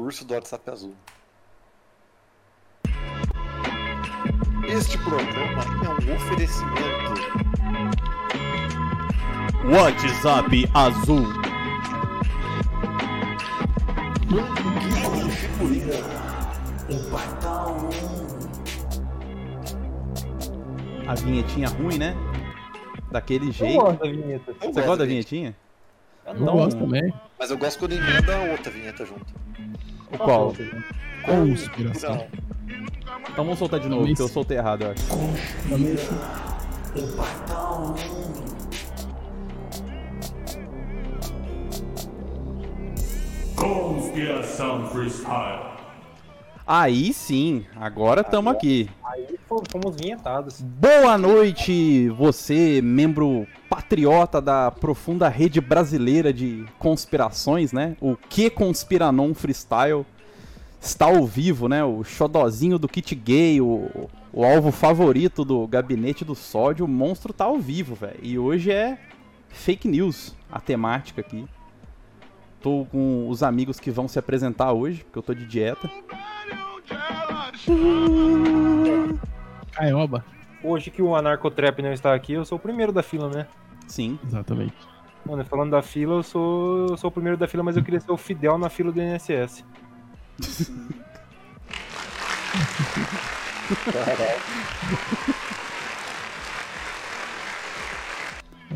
curso do WhatsApp Azul. Este programa é um oferecimento. WhatsApp Azul. A vinhetinha ruim, né? Daquele Eu jeito. gosto da vinheta. Eu Você gosta da vinheta. vinhetinha? Eu Eu não. gosto também. Mas eu gosto quando emenda a outra vinheta junto. O qual? Conspiração. Então vamos soltar de novo, porque eu soltei errado, eu acho. Também- Conspiração Freestyle. Aí sim, agora estamos aqui. Aí fo- fomos vinhetados. Boa noite, você, membro patriota da profunda rede brasileira de conspirações, né? O Que Conspiranon Freestyle está ao vivo, né? O xodozinho do kit gay, o, o alvo favorito do gabinete do sódio, o monstro tá ao vivo, velho. E hoje é fake news, a temática aqui. Tô com os amigos que vão se apresentar hoje, porque eu tô de dieta. Caioba. Hoje que o Anarcotrap não está aqui, eu sou o primeiro da fila, né? Sim. Exatamente. Mano, falando da fila, eu sou, eu sou o primeiro da fila, mas eu queria ser o Fidel na fila do INSS.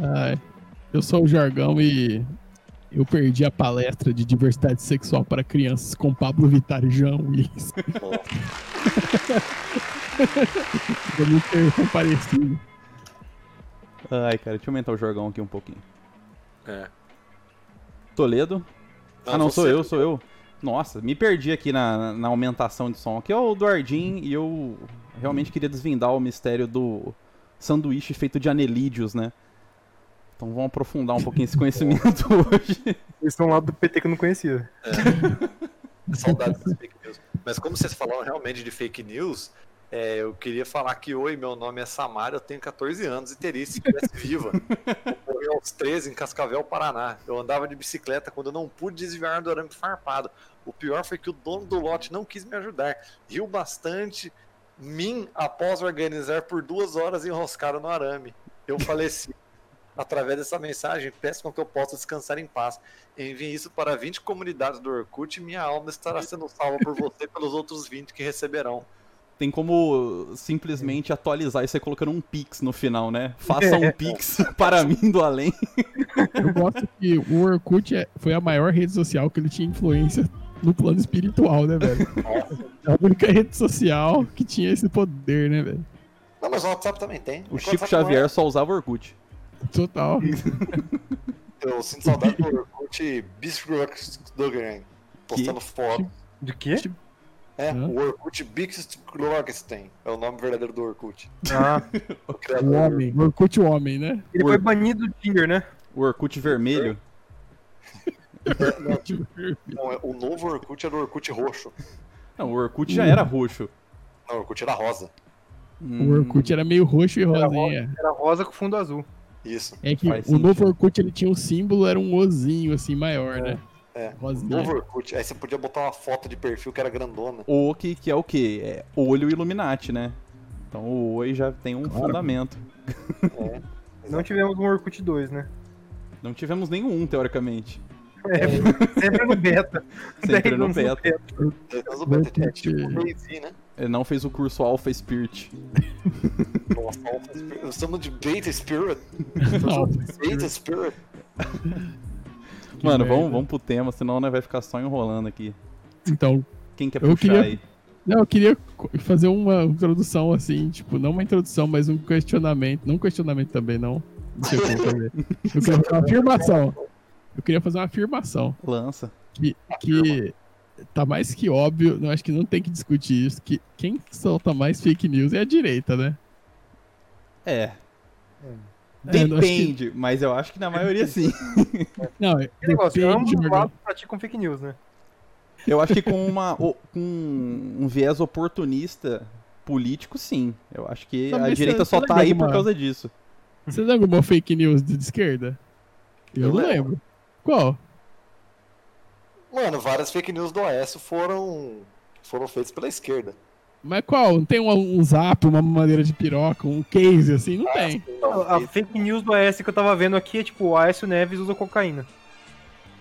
Ai, eu sou o Jargão e eu perdi a palestra de diversidade sexual para crianças com Pablo Vittar e João Willis. Eu não ter comparecido. Ai, cara, deixa eu aumentar o jorgão aqui um pouquinho. É. Toledo? ah, não, sou eu, sou eu. Nossa, me perdi aqui na, na aumentação de som. Aqui é o Duardim e eu realmente queria desvendar o mistério do sanduíche feito de anelídeos, né? Então vamos aprofundar um pouquinho esse conhecimento hoje. Eles são lá do PT que eu não conhecia. Saudades das fake news. Mas como vocês falaram realmente de fake news, é, eu queria falar que, oi, meu nome é Samara, eu tenho 14 anos e teria se estivesse viva. Eu morri aos 13 em Cascavel, Paraná. Eu andava de bicicleta quando eu não pude desviar do arame farpado. O pior foi que o dono do lote não quis me ajudar. Riu bastante, mim, após organizar por duas horas enroscado no arame. Eu faleci. Através dessa mensagem, peço com que eu possa descansar em paz. Envie isso para 20 comunidades do Orkut e minha alma estará sendo salva por você e pelos outros 20 que receberão. Tem como simplesmente atualizar isso aí colocando um pix no final, né? Faça um pix para mim do além. Eu gosto que o Orkut é- foi a maior rede social que ele tinha influência no plano espiritual, né, velho? É a única rede social que tinha esse poder, né, velho? Não, mas o WhatsApp também tem. O É Chico WhatsApp não Xavier só usava Orkut. Total. é- Eu sinto saudade do Orkut Bisgruggen postando foto. De quê? É, Hã? o Orkut Bixgruggen é o nome verdadeiro do Orkut. Ah, O O homem. O Orkut o homem, né? ele foi banido do Tinder, né? O Orkut vermelho. Não, é- o novo Orkut era o Orkut roxo. Não, o Orkut já era roxo. Não, o Orkut era rosa. O Orkut era meio roxo e Era rosinha. Era rosa com fundo azul. Isso. É que Faz o novo sentido. Orkut ele tinha um símbolo, era um ozinho assim maior, né? É. Rosinha. novo Orkut. Aí você podia botar uma foto de perfil que era grandona. O que, que é o quê? É olho Illuminati, né? Então o oi já tem um Claro. fundamento. É. Não tivemos um Orkut 2, né? Não tivemos nenhum, teoricamente. É, sempre no beta. Sempre Dez no anos beta. Mas o beta é tipo Orkut. o Daisy, né? Ele não fez o curso Alpha Spirit. Nossa, Alpha Spirit. Nós estamos de Beta Spirit. Beta Spirit. Mano, vamos, vamos pro tema, senão nós vai ficar só enrolando aqui. Então, Quem quer Eu puxar queria- aí? não, eu queria fazer uma introdução assim, tipo, não uma introdução, mas um questionamento. Não um questionamento também, não. Não sei como fazer. Eu queria fazer uma afirmação. Eu queria fazer uma afirmação. Lança. Que, que tá mais que óbvio, eu acho que não tem que discutir isso, que quem solta mais fake news é a direita, né? É. É, eu acho que- Depende, mas eu acho que na maioria sim. Não, Que negócio, depende, os Jorgão. lados praticam fake news, né? Eu acho que com, uma, com um viés oportunista político, sim. Eu acho que Não, a mas direita você- só você tá aí por uma- causa disso. Você lembra alguma fake news de esquerda? Eu, Eu não lembro. lembro. Qual? Mano, várias fake news do Aécio foram, foram feitas pela esquerda. Mas qual? Não tem um, um zap, uma madeira de piroca, um case assim? Não tem. Não, A fake news do AS que eu tava vendo aqui é tipo, o Aécio Neves usa cocaína.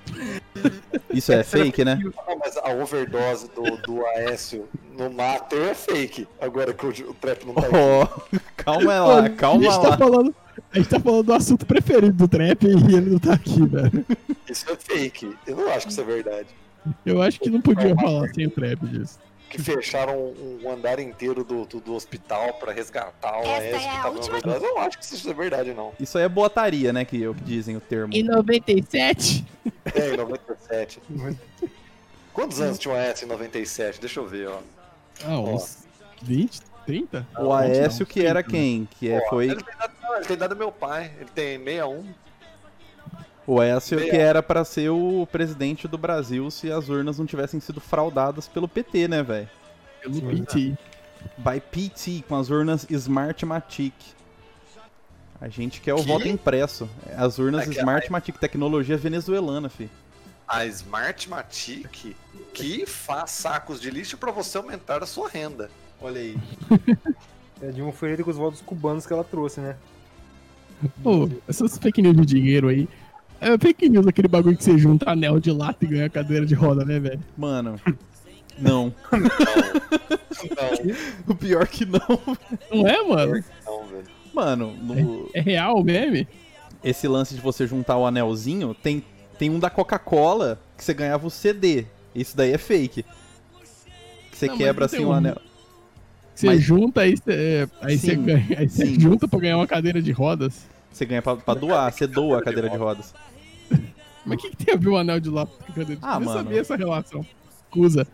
Isso é fake, né? não, mas a overdose do, do Aécio no Mater é fake. Agora que o, o trap não tá. Oh, calma lá, Pô, a calma gente tá lá. falando. A gente tá falando do assunto preferido do trap e ele não tá aqui, velho. Isso é fake. Eu não acho que isso é verdade. Eu acho que não podia falar sem o trap disso. Que fecharam um, um andar inteiro do, do, do hospital pra resgatar o Essa Aécio é que a última-. Eu não acho que isso é verdade, não. Isso aí é boataria, né? Que, eu- que dizem o termo. Em 97? É, em 97. Quantos anos tinha o Aécio em 97? Deixa eu ver, ó. Ah, uns 20, 30? O Aécio que era 30. quem? Que é, foi Ele tem idade, não, ele tem idade do meu pai. Ele tem 61. o Aécio que era pra ser o presidente do Brasil se as urnas não tivessem sido fraudadas pelo PT, né, velho? Pelo PT. By PT, com as urnas Smartmatic. A gente quer o Que? voto impresso. As urnas É a- Smartmatic, tecnologia venezuelana, fi. A Smartmatic que faz sacos de lixo pra você aumentar a sua renda. Olha aí. É de um feirito com os votos cubanos que ela trouxe, né? Pô, essas fake news de dinheiro aí. É fake news aquele bagulho que você junta anel de lata e ganha cadeira de roda, né, velho? Mano. Não. Não, O pior que não. Não é, mano? não, velho. Mano, no- É real o meme? esse lance de você juntar o anelzinho, tem, tem um da Coca-Cola que você ganhava o CD. Isso daí é fake. Que você Não, quebra assim tem o um- anel. Você Mas- junta, aí você, aí você ganha. Aí você junta pra ganhar uma cadeira de rodas. Você ganha pra, pra doar, você doa a cadeira de rodas. Mas o que, que tem a ver o anel de lata com a cadeira de Ah, rodas? Eu mano. sabia essa relação. Cusa.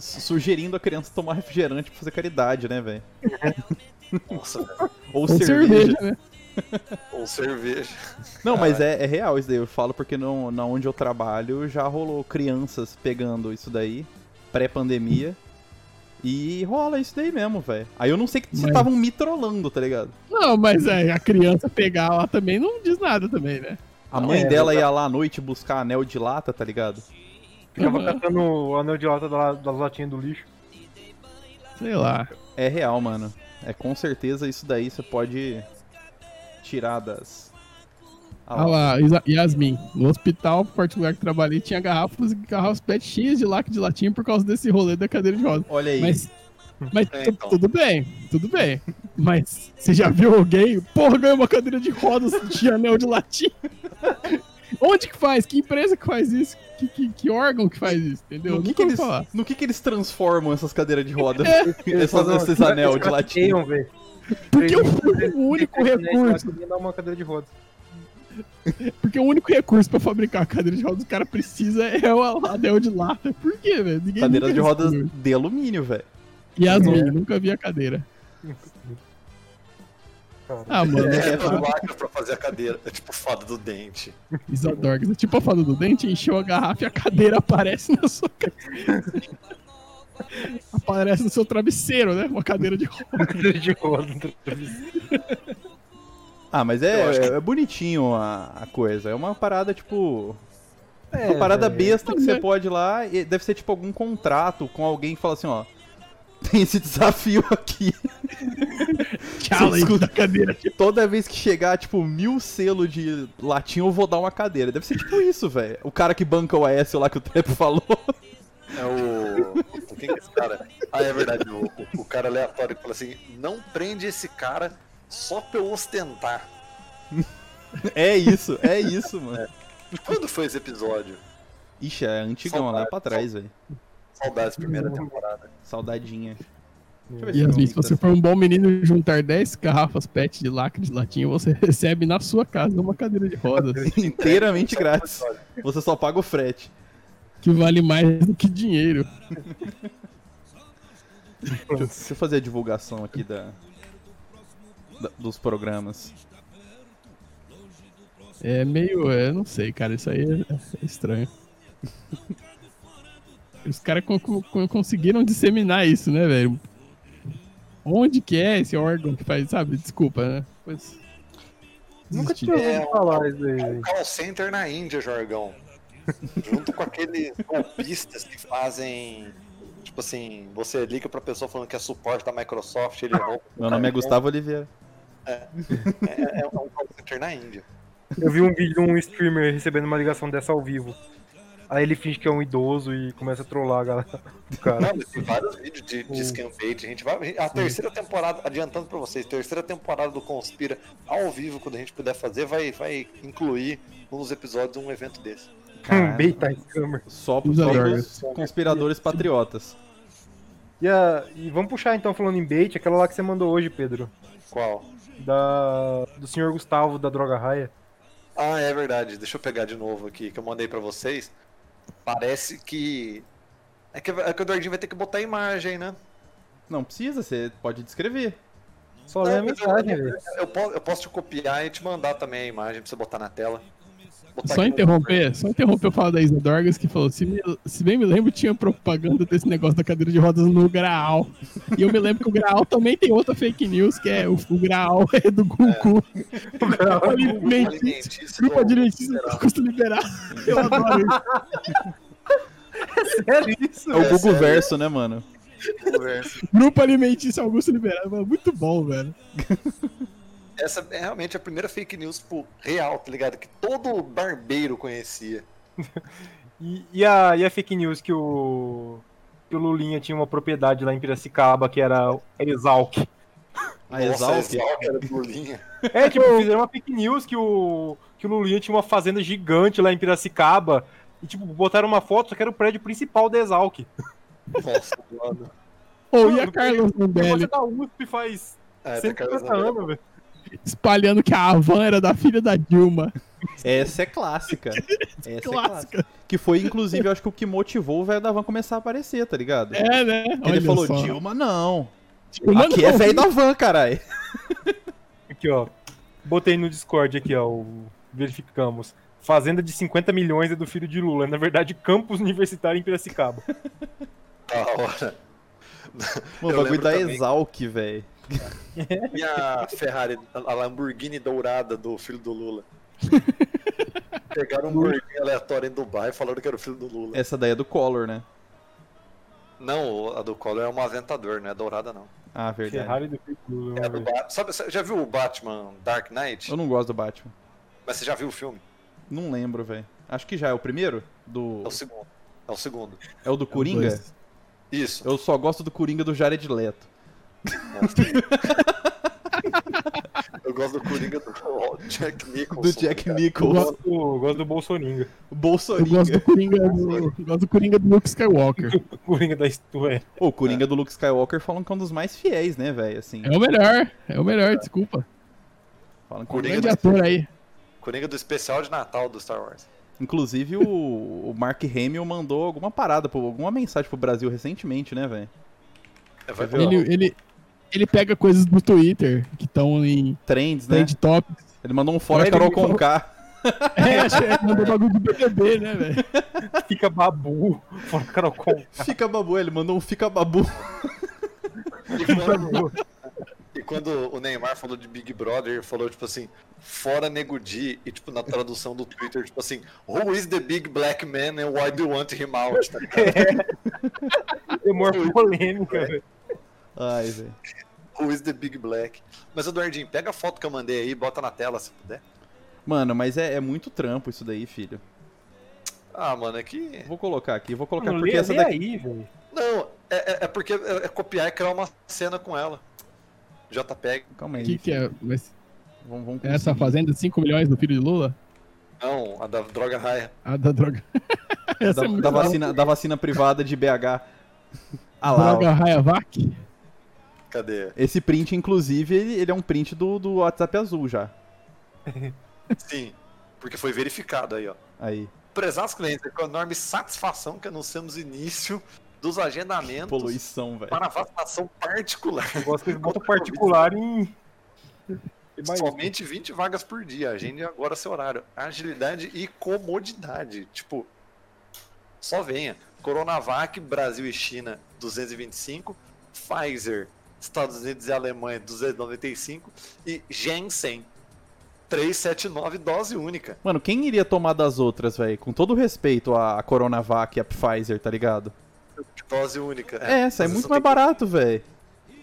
Su- Sugerindo a criança tomar refrigerante pra fazer caridade, né, velho? Nossa, velho. Ou Ou cerveja. cerveja, né? Ou cerveja. Não, mas é, é real isso daí. Eu falo porque no, na onde eu trabalho já rolou crianças pegando isso daí, pré-pandemia. E rola isso daí mesmo, velho. Aí eu não sei que se Mas- estavam me trollando, tá ligado? Não, mas é, a criança pegar lá também não diz nada também, né? A mãe é, dela ia lá à noite buscar anel de lata, tá ligado? Ficava Uhum. catando o anel de lata da- das latinhas do lixo. Sei lá. É real, mano. É com certeza isso daí você pode tirar das. Ah Olha lá, Yasmin. No hospital particular que trabalhei tinha garrafas, garrafas pet cheias de lacre de latinha por causa desse rolê da cadeira de rodas. Olha aí. Mas, mas É, então. tudo bem, tudo bem. Mas você já viu alguém? Porra, ganhou uma cadeira de rodas de anel de latinha. Onde que faz? Que empresa que faz isso? Que, que, que órgão que faz isso? Entendeu? No que, que eles, falar. no que, que eles transformam essas cadeiras de roda? Eles Essas- esses anel de latinha. Porque o, único eles- recurso, uma cadeira de rodas. Porque o único recurso pra fabricar a cadeira de rodas que o cara precisa é o anel de lata. Por quê, velho? Cadeira nunca de rodas de alumínio, velho. Yasmin, É. nunca vi a cadeira. Cara. Ah, mano, É, é, tudo lacra pra fazer a cadeira. É tipo fada do dente. Isadorgas. É tipo a fada do dente, encheu a garrafa e a cadeira aparece na sua cabeça. Aparece no seu travesseiro, né? Uma cadeira de rodas. cadeira de rodas. Ah, mas é, que- é bonitinho a, a coisa. É uma parada, tipo. É, uma parada besta que Mas você é- pode ir lá. E deve ser tipo algum contrato com alguém que fala assim, ó. Tem esse desafio aqui. Challenge escuta- da cadeira. Toda vez que chegar, tipo, mil selo de latinha, eu vou dar uma cadeira. Deve ser tipo isso, velho. O cara que banca o AS lá que o Trepo falou. É o. Quem que é esse cara? Ah, é verdade. O, o, o cara aleatório que fala assim: não prende esse cara só pra eu ostentar. É isso, é isso, mano. Quando foi esse episódio? Ixi, é antigão, lá Saudade, pra trás, velho. Saudades, primeira temporada. Saudadinha. Deixa eu ver E não Yasmin, se você for um bom menino e juntar 10 garrafas PET de lacre de latinha, você recebe na sua casa uma cadeira de rodas Inteiramente grátis. Você só paga o frete. que vale mais do que dinheiro. Deixa eu, deixa eu fazer a divulgação aqui da- dos programas. É meio. É, não sei, cara. Isso aí é, é estranho. Os caras con- con- conseguiram disseminar isso, né, velho? Onde que é esse órgão que faz, sabe? Desculpa, né? Pois... Nunca tinha É, ouvido falar isso aí. É um call center na Índia, Jorgão. Junto com aqueles golpistas que fazem. Tipo assim, você liga pra pessoa falando que é suporte da Microsoft, ele rouba. Meu nome é Gustavo Oliveira. É, é um call center na Índia. Eu vi um vídeo de um streamer recebendo uma ligação dessa ao vivo. Aí ele finge que é um idoso e começa a trollar a galera. O cara. Não, tem vários vídeos de, de scam bait. A gente vai. A terceira temporada, adiantando pra vocês, terceira temporada do Conspira ao vivo, quando a gente puder fazer, vai, vai incluir nos episódios um evento desse. Caralho. Beta scammer. Só, pros conspiradores patriotas. E, a- e vamos puxar então falando em bait, aquela lá que você mandou hoje, Pedro. Qual? Da, do senhor Gustavo da Droga Raia. Ah, é verdade. Deixa eu pegar de novo aqui, que eu mandei pra vocês. Parece que. É que, é que o Eduardinho vai ter que botar a imagem, né? Não precisa, você pode descrever. Só lê a eu- mensagem, velho. Eu, posso, eu posso te copiar e te mandar também a imagem pra você botar na tela. Só interromper, só interromper o fala da Isa Dorgas que falou: se, me- se bem me lembro, tinha propaganda desse negócio da cadeira de rodas no Graal. E eu me lembro que o Graal também tem outra fake news, que é o, o Graal é do Goku. Alimentício, Alimentício grupo do- alimentício do custo liberado. Eu adoro isso. Sério isso? É o É, Google sério. Verso, né, mano? Grupo alimentício Augusto Liberado. Muito bom, velho. Essa é realmente a primeira fake news tipo, real, tá ligado? Que todo barbeiro conhecia. E, e a, e a fake news que o, que o Lulinha tinha uma propriedade lá em Piracicaba que era Exalc. A Exalc? Era do Lulinha. É, tipo, fizeram uma fake news que o, que o Lulinha tinha uma fazenda gigante lá em Piracicaba. E, tipo, botaram uma foto, só que era o prédio principal da Exalc. Nossa, mano. Ou e a Carlos Você Zambelli da USP faz É, tem cara 150 anos, velho. Espalhando que a Havan era da filha da Dilma. Essa é clássica. Essa é clássica. Clássica. Que foi, inclusive, eu acho que o que motivou o velho da van começar a aparecer, tá ligado? É, né? Que Olha ele falou, só. Dilma não. Dilma Aqui não. é velho da van, caralho. Aqui, ó. Botei no Discord aqui, ó. o- Verificamos. Fazenda de 50 milhões é do filho de Lula. Na verdade, campus universitário em Piracicaba. Da hora. Mano, o bagulho da. Exalc, velho. E a Ferrari, a Lamborghini dourada do filho do Lula. Pegaram um gordinho aleatório em Dubai e falaram que era o filho do Lula. Essa daí é do Collor, né? Não, a do Collor é um aventador, não é dourada não. Ah, verdade. Ferrari do filho do Lula. É do. Sabe, você já viu o Batman Dark Knight? Eu não gosto do Batman. Mas você já viu o filme? Não lembro, velho. Acho que já é o primeiro? Do... É o segundo. É o segundo. É o do Coringa? dois. Isso. Eu só gosto do Coringa do Jared Leto. Eu gosto do Coringa do Jack Nicholson. Do Jack cara. Eu Nicholson. gosto, eu gosto do Bolsoninga. Eu Bolsoninga. gosto do Coringa do, eu gosto do Coringa do Luke Skywalker. O Coringa da história. Pô, o Coringa do Luke Skywalker falam que é um dos mais fiéis, né, velho? Assim, É o melhor, é o melhor, desculpa. falam que... Coringa Grande do- ator aí. Coringa do especial de Natal do Star Wars. Inclusive, o, o Mark Hamill mandou alguma parada, alguma mensagem pro Brasil recentemente, né, velho? É. Ele, ele, ele pega coisas do Twitter que estão em Trends, né? trend topics. Ele mandou um fora Ele Carol falou- Conká. É, que mandou bagulho de BBB, né, velho? Fica babu. Fora Carol Com. Fica babu, ele mandou um fica babu. E quando, e quando o Neymar falou de Big Brother, ele falou, tipo assim, fora Nego Di, e tipo, na tradução do Twitter, tipo assim, Who is the big black man and why do you want him out? Tá ligado? É maior polêmica, velho. Ai, velho. Who is the big black? Mas, Eduardinho, pega a foto que eu mandei aí e bota na tela, se puder. Mano, mas é, é muito trampo isso daí, filho. Ah, mano, é que... Vou colocar aqui, vou colocar Não, porque lê, essa lê daqui. aí, velho. Não, é, é- é porque é, é copiar e criar uma cena com ela. JPEG. Calma O aí. que, que é? Mas Vamos, vamos essa conseguir. fazenda de 5 milhões do filho de Lula? Não, a da droga raia. A da droga. essa da, é da vacina, da vacina privada de BH. Ah lá, ó. Droga Rayavac? Cadê? Esse print, inclusive, ele, ele é um print do, do WhatsApp azul já. Sim, porque foi verificado aí, ó. Aí. Prezados clientes, é com enorme satisfação que anunciamos início dos agendamentos Poluição, velho. para vacinação particular. Eu gosto que botam particular em. Somente 20 vagas por dia. Agende agora seu horário. Agilidade e comodidade. Tipo, só venha. Coronavac, Brasil e China, 225. Pfizer, Estados Unidos e Alemanha, 295. E Janssen, 379 dose única. Mano, quem iria tomar das outras, velho? Com todo respeito à Coronavac e à Pfizer, tá ligado? Dose única. É, sai Às vezes muito mais tem que- barato, velho.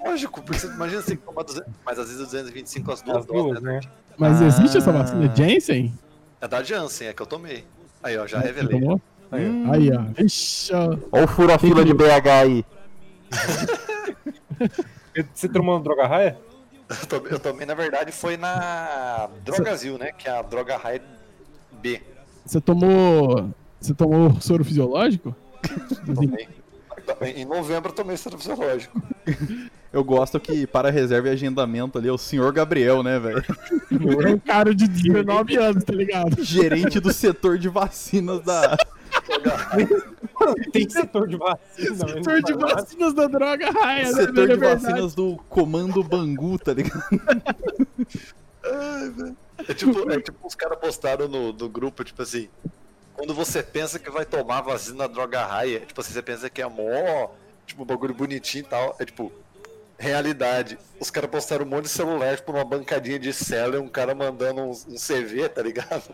Lógico, porque você imagina você tem que tomar 200, mas às vezes é 225 as duas As duas, né? né? Mas Ah. existe essa vacina Janssen? É da Janssen, é que eu tomei. Aí, ó, já Você revelei. tomou? Aí, ó. Hum. Aí, ó. Ixi, ó. Ó o fura-fila de BH aí. Você tomou droga raia? Eu tomei, eu tomei, na verdade, foi na Drogazil, né? Que é a droga raia B. Você tomou. Você tomou soro fisiológico? Tomei. Em novembro eu tomei soro fisiológico. Eu gosto que para reserva e agendamento ali é o senhor Gabriel, né, velho? É um cara de 19 anos, tá ligado? Gerente do setor de vacinas da. Tem setor de vacina, mas não Setor de vacinas da droga raia, né? setor de É vacinas do Comando Bangu, tá ligado? É tipo, é tipo os caras postaram no, no grupo, tipo assim. Quando você pensa que vai tomar vacina droga raia, tipo assim, você pensa que é mó, tipo, um bagulho bonitinho e tal. É tipo, realidade. Os caras postaram um monte de celular, tipo, numa bancadinha de cela e um cara mandando um, um CV, tá ligado?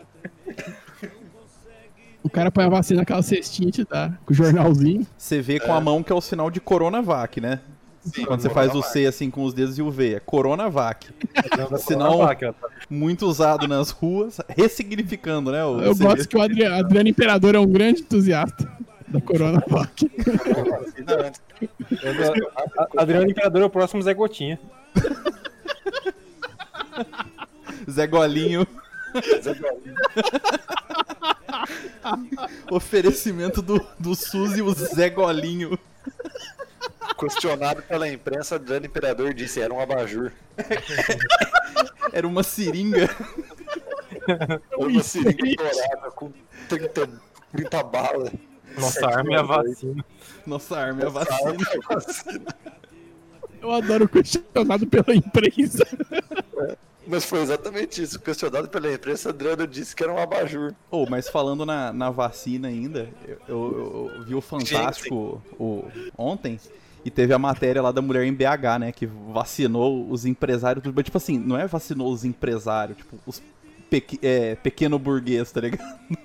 O cara põe a vacina naquela cestinha e te dá, com o jornalzinho. Você vê com a mão que é o sinal de Coronavac, né? Sim, Quando você faz o C assim com os dedos e o V, é Coronavac. Coronavac, ó, tá. Muito usado nas ruas, ressignificando, né? O Eu CV. gosto que o Adri- Adriano Imperador é um grande entusiasta da Coronavac. Adriano Imperador é o próximo Zé Gotinha. Zé Golinho. Oferecimento do, do SUS e o Zé Golinho. Questionado pela imprensa, Adriano Imperador disse era um abajur. Era uma seringa. Era uma seringa dourada com 30, 30 balas. Nossa arma é a vacina. Nossa arma é a vacina. Eu adoro questionado pela imprensa. Mas foi exatamente isso. Questionado pela imprensa, Adriano disse que era um abajur. Oh, mas falando na, na vacina ainda, eu, eu- eu vi o Fantástico o, ontem e teve a matéria lá da mulher em BH, né? Que vacinou os empresários. Mas, tipo assim, não é vacinou os empresários, tipo, os pequ é, pequeno burguês, tá ligado?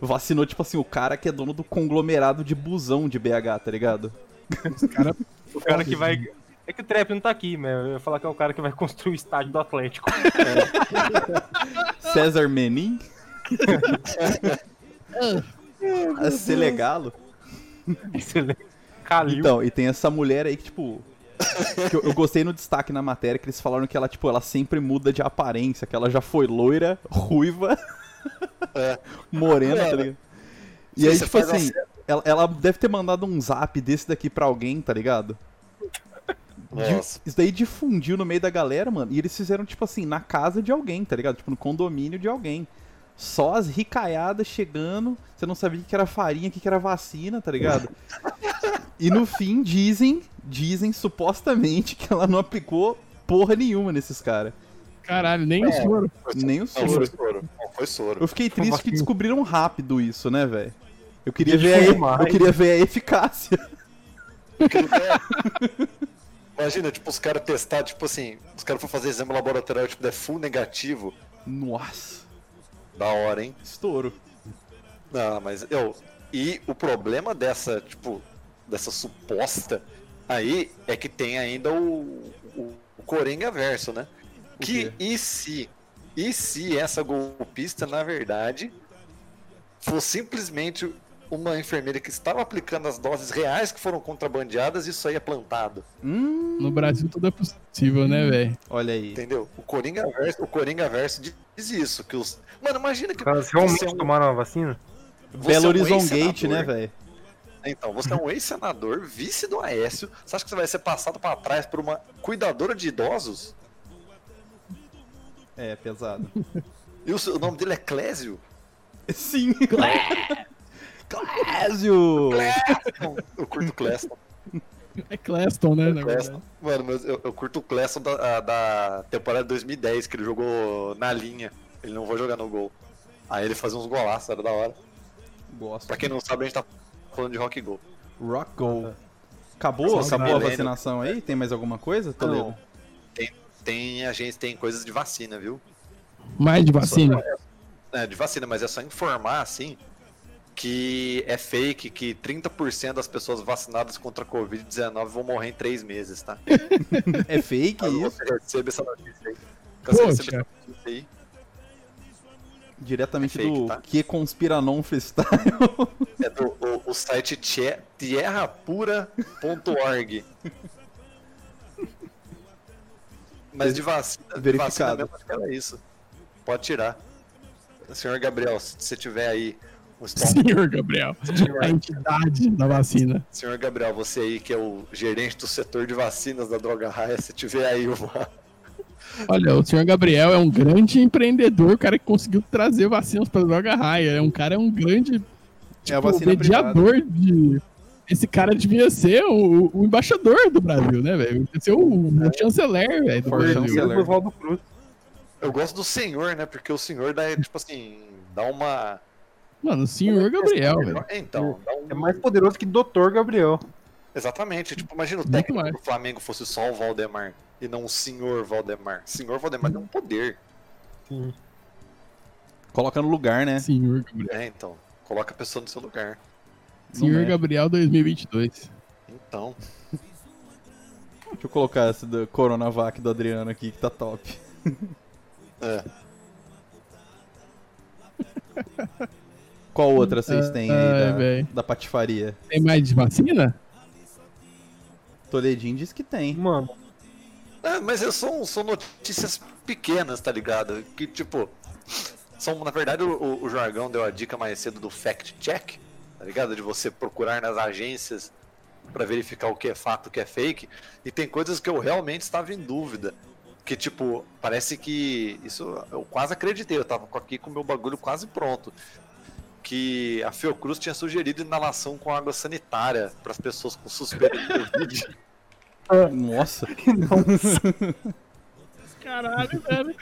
Vacinou, tipo assim, o cara que é dono do conglomerado de busão de BH, tá ligado? Os caras O cara que vai. É que o Trap não tá aqui, mas eu ia falar que é o cara que vai construir o estádio do Atlético. César Menin. a Selegalo. Excelente. Calil. Então, e tem essa mulher aí que, tipo. que eu, eu gostei no destaque na matéria que eles falaram que ela, tipo, ela sempre muda de aparência, que ela já foi loira, ruiva, É. morena, tá ligado? E se aí, tipo assim, ela, ela deve ter mandado um zap desse daqui pra alguém, tá ligado? Nossa. isso daí difundiu no meio da galera, mano. E eles fizeram, tipo assim, na casa de alguém, tá ligado? Tipo, no condomínio de alguém. Só as ricaiadas chegando, você não sabia o que era farinha, o que era vacina, tá ligado? E no fim, dizem, dizem supostamente que ela não aplicou porra nenhuma nesses caras. Caralho, nem o soro. Nem o Não, foi soro. soro. Não, foi soro. Eu fiquei triste que descobriram rápido isso, né, velho? Eu queria ver a, eu queria ver a eficácia. Imagina, tipo, os caras testar, tipo assim, os caras foram fazer exame laboratorial, tipo, der full negativo. Nossa, Da hora, hein? estouro. Não, mas eu. E o problema dessa, tipo, dessa suposta aí é que tem ainda o, o, o Coringa verso, né? O Que quê? e se? E se essa golpista, na verdade, fosse simplesmente uma enfermeira que estava aplicando as doses reais que foram contrabandeadas e isso aí é plantado? Hum, No Brasil tudo é possível, né, velho? olha aí. Entendeu? O Coringa verso, o Coringa verso diz isso, que os. Mano, imagina que. Caras realmente você é um- tomaram a vacina? você Belo é um Horizonte Gate, né, velho? Então, você é um ex-senador, vice do Aécio. Você acha que você vai ser passado pra trás por uma cuidadora de idosos? É, pesado. E o, seu- o nome dele é Clésio? Sim. Clésio! Não, eu curto o Cleston. É Cleston, né? Cleston. Mano, mas eu, eu curto o Cleston da, a- da temporada 2010, que ele jogou na linha. Ele não vai jogar no gol. Aí ele fazia uns golaços, era da hora. Gosto. Pra quem não sabe, a gente tá falando de rock go. Rock Go. Acabou? Acabou a vacinação aí? Tem mais alguma coisa, Toledo? Tem, tem, a gente tem coisas de vacina, viu? Mais de vacina. É, de vacina, mas é só informar, assim, que é fake, que 30% das pessoas vacinadas contra a Covid-19 vão morrer em três meses, tá? É fake Caso isso? você receba essa notícia aí. Você Poxa. essa notícia aí, Diretamente É fake, do tá? que conspiranon freestyle. é do o, o site tie- tierrapura.org. Mas de vacina, de Verificado. vacina mesmo, acho que era isso. Pode tirar. Senhor Gabriel, se você tiver aí Senhor Gabriel. A entidade da vacina. Senhor Gabriel, você aí que é o gerente do setor de vacinas da Droga Raia, se tiver aí uma. Olha, o senhor Gabriel é um grande empreendedor, cara que conseguiu trazer vacinas pra droga raia. É um cara, é um grande É tipo, vacina mediador de. Esse cara devia ser o, o embaixador do Brasil, né, velho? Devia ser o, o chanceler, velho, do Brasil. Eu gosto do senhor, né? Porque o senhor dá, tipo assim, dá uma. Mano, o senhor Gabriel, velho. É, Então, um- É mais poderoso que Dr. Gabriel. Exatamente. Tipo, imagina o técnico do Flamengo fosse só o Valdemar e não o senhor Valdemar. Senhor Valdemar tem um poder. Sim. Coloca no lugar, né? Senhor Gabriel. É, então. Coloca a pessoa no seu lugar. Senhor é. Gabriel 2022. Então. Deixa eu colocar esse do Coronavac do Adriano aqui, que tá top. É. Qual outra vocês têm Ai, aí da, véi. da patifaria? Tem mais de vacina? Toledinho diz que tem. Mano, É, mas são, são notícias pequenas, tá ligado? Que, tipo, são, na verdade, o, o- Jargão deu a dica mais cedo do fact-check, tá ligado? De você procurar nas agências pra verificar o que é fato, o que é fake. E tem coisas que eu realmente estava em dúvida. Que, tipo, parece que. Isso eu quase acreditei, eu tava aqui com o meu bagulho quase pronto. Que a Fiocruz tinha sugerido inalação com água sanitária para as pessoas com suspeita de Covid. Nossa. Caralho, velho.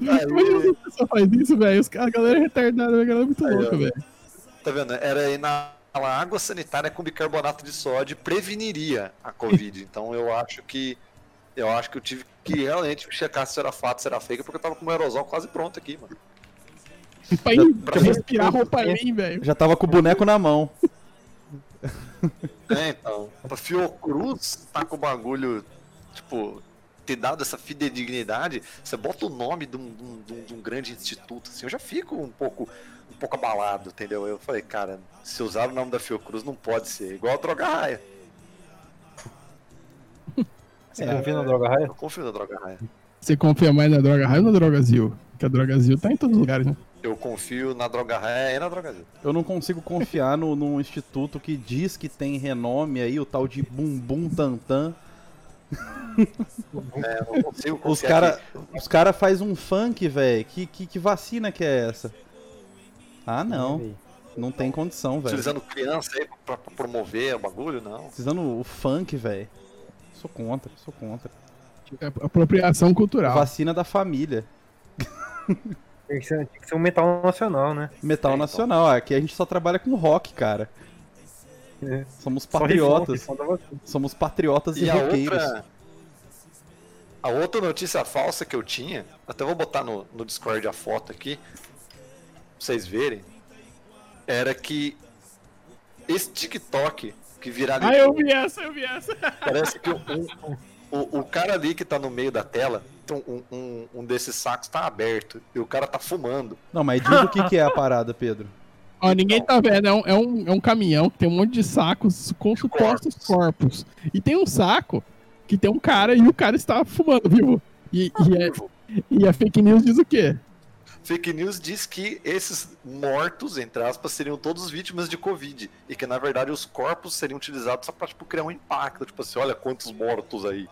Imagina se a pessoa faz isso, velho. A galera é retardada, a galera é muito Aí, louca, velho. Tá vendo? Era inalar água sanitária com bicarbonato de sódio preveniria a Covid. Então eu acho que. Eu acho que eu tive que realmente checar se era fato, se era fake, porque eu tava com o aerosol quase pronto aqui, mano. Pra, ir, pra respirar roupa limpa, velho. Já tava com o boneco na mão. É, então. A Fiocruz tá com o bagulho, tipo, ter dado essa fidedignidade, você bota o nome de um, de um- de um- de um grande instituto, assim, eu já fico um pouco, um pouco abalado, entendeu? Eu falei, cara, se usar o nome da Fiocruz não pode ser, igual a Droga Raia. você confia na Droga Raia? Eu confio na Droga Raia. Você confia mais na Droga Raia ou na Drogazil? Porque a Drogazil tá em todos os lugares, né? Eu confio na Droga Raia e na Droga Azul. Eu não consigo confiar no, num instituto que diz que tem renome aí, o tal de Bumbum Tantan. É, eu não consigo Os confiar cara, os cara faz um funk, velho. Que, que, que vacina que é essa? Ah, não. Não tem condição, que velho. utilizando criança aí pra, pra promover o bagulho, não. Precisando o funk, velho. Sou contra, sou contra. É Apropriação cultural. Vacina da família. Tem que ser, tem que ser um metal nacional, né? Metal É, então. nacional. Aqui a gente só trabalha com rock, cara. É. Somos Só patriotas. rifão, rifão. Somos patriotas e, E a roqueiros. outra. A outra notícia falsa que eu tinha, até vou botar no, no Discord a foto aqui, pra vocês verem, era que esse TikTok que viralizou. Ah, eu vi essa, eu vi essa. Parece que um- o, o cara ali que tá no meio da tela, então, um, um, um desses sacos tá aberto e o cara tá fumando. Não, mas diz o que, que é a parada, Pedro. Ó, ninguém tá vendo, é um, é, um, é um caminhão que tem um monte de sacos com supostos corpos. E tem um saco que tem um cara e o cara está fumando, viu? E, e, é- e a fake news diz o quê? Fake News diz que esses mortos, entre aspas, seriam todos vítimas de Covid. E que, na verdade, os corpos seriam utilizados só pra tipo, criar um impacto. Tipo assim, olha quantos mortos aí.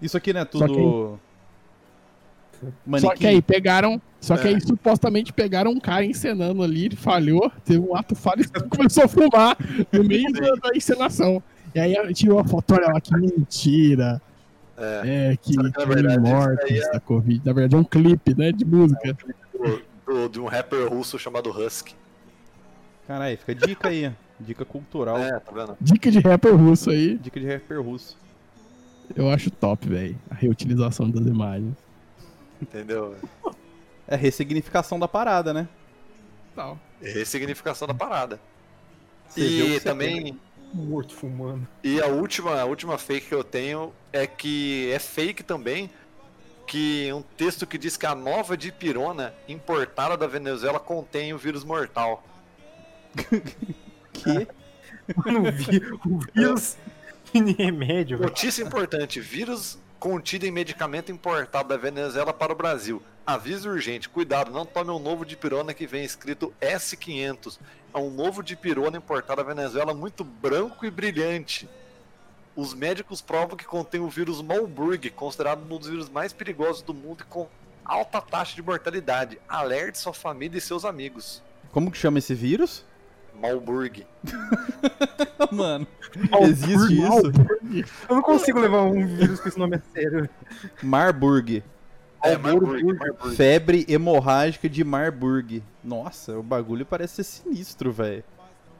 Isso aqui não é Só tudo. Só que aí pegaram. Só que É. aí supostamente pegaram um cara encenando ali, ele falhou, teve um ato falho e começou a fumar no meio da, da encenação. E aí tirou a foto, olha lá, que mentira. É. É, que, que, que verdade, mortos é- da Covid. Na verdade, é um clipe, né, de música. Do, do- de um rapper russo chamado Husky. Caralho, fica dica aí. Dica cultural. É, tá vendo? Dica de rapper russo aí. Dica de rapper russo. Eu acho top, velho. A reutilização das imagens. Entendeu? É ressignificação da parada, né? Tal. Ressignificação da parada. Você E também. Morto fumando. E a última, a última fake que eu tenho é que é fake também. Que um texto que diz que a nova dipirona importada da Venezuela contém o vírus mortal. Que? Mano, o, vi- o vírus em remédio. Notícia importante: vírus contido em medicamento importado da Venezuela para o Brasil. Aviso urgente: cuidado, não tome um novo dipirona que vem escrito S500. É um novo dipirona importado da Venezuela muito branco e brilhante. Os médicos provam que contém o vírus Marburg, considerado um dos vírus mais perigosos do mundo e com alta taxa de mortalidade. Alerte sua família e seus amigos. Como que chama esse vírus? Marburg. Mano, existe isso? Eu não consigo levar um vírus com esse nome a sério. Marburg. É, Marburg. Marburg. Marburg. Febre hemorrágica de Marburg. Nossa, o bagulho parece ser sinistro, velho.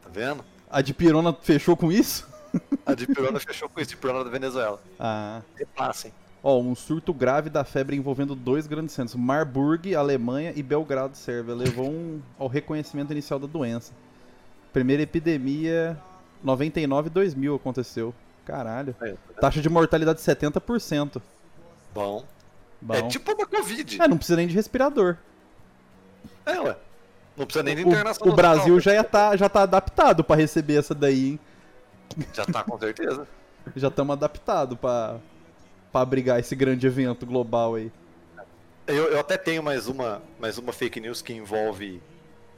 Tá vendo? A dipirona fechou com isso? A dipirona fechou com isso, dipirona da Venezuela. Ah. Repassem. Ó, um surto grave da febre envolvendo dois grandes centros, Marburg, Alemanha e Belgrado, Sérvia, levou um- ao reconhecimento inicial da doença. Primeira epidemia 99 e 2000 aconteceu. Caralho. Tá? Taxa de mortalidade 70%. Bom. Bom. É tipo da Covid. É, não precisa nem de respirador. É, ué. Não precisa nem de O, internação. o Brasil já, ia tá, já tá adaptado pra receber essa daí, hein? Já tá, com certeza. Já estamos adaptados pra, pra abrigar esse grande evento global aí. Eu, eu até tenho mais uma, mais uma fake news que envolve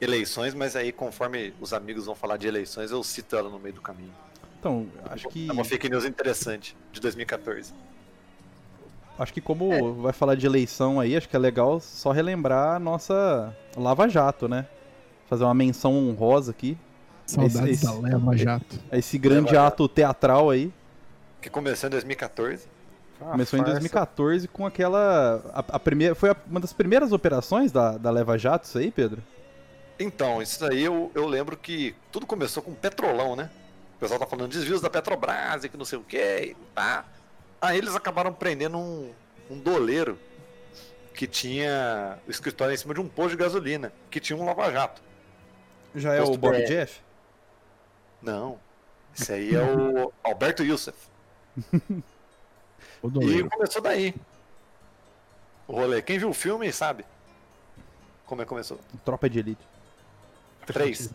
eleições, mas aí conforme os amigos vão falar de eleições, eu cito ela no meio do caminho. Então, acho que. É uma fake news interessante, de 2014. Acho que como vai falar de eleição aí, acho que é legal só relembrar a nossa Lava Jato, né? Fazer uma menção honrosa aqui. Saudades Esse- da Leva Jato. a Esse grande Lava ato teatral aí. Que começou em 2014. Começou em Ah, farsa. 2014 com aquela. A, a primeira, foi a- uma das primeiras operações da, da Leva Jato, isso aí, Pedro? Então, isso aí eu, eu lembro que tudo começou com petrolão, né? O pessoal tá falando desvios da Petrobras e que não sei o que, tá? Aí eles acabaram prendendo um, um doleiro que tinha o escritório em cima de um posto de gasolina, que tinha um lava-jato. Já é o Bob é. Jeff? Não, esse aí é o Alberto Youssef. O E começou daí. O rolê. Quem viu o filme sabe como é que começou. Tropa de Elite. Três.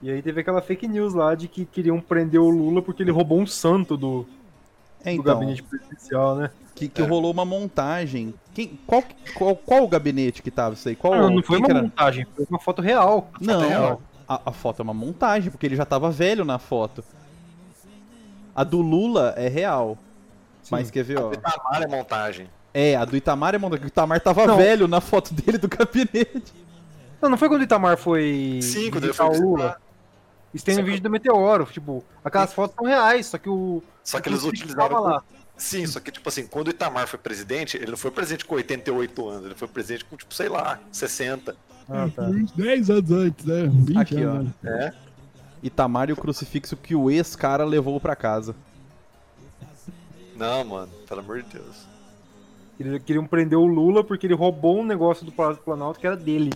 E aí teve aquela fake news lá de que queriam prender o Lula porque ele roubou um santo do, É, do então, gabinete presidencial, né? que, que É. rolou uma montagem. Quem, qual, qual, qual o gabinete que tava isso aí? Qual, não, não foi uma era? montagem, foi uma foto real. Não, real. a, a foto é uma montagem, porque ele já tava velho na foto. A do Lula é real. Mas quer ver, ó. O Itamar é montagem. É, a do Itamar é montagem. O Itamar tava Não. velho na foto dele do gabinete. Não, não foi quando o Itamar foi Sim, quando ele foi o Lula. Isso tem no Sim. vídeo do Meteoro. Tipo, aquelas fotos são reais, só que o. Só que eles tava lá. Sim, só que, tipo assim, quando o Itamar foi presidente, ele não foi presidente com 88 anos, ele foi presidente com, tipo, sei lá, 60. Ah, tá. Uns 10 anos antes, né? 20 Aqui, ó. anos. É. Itamar e o crucifixo que o ex-cara levou pra casa. Não, mano, pelo amor de Deus. Eles queriam prender o Lula porque ele roubou um negócio do Palácio do Planalto que era dele.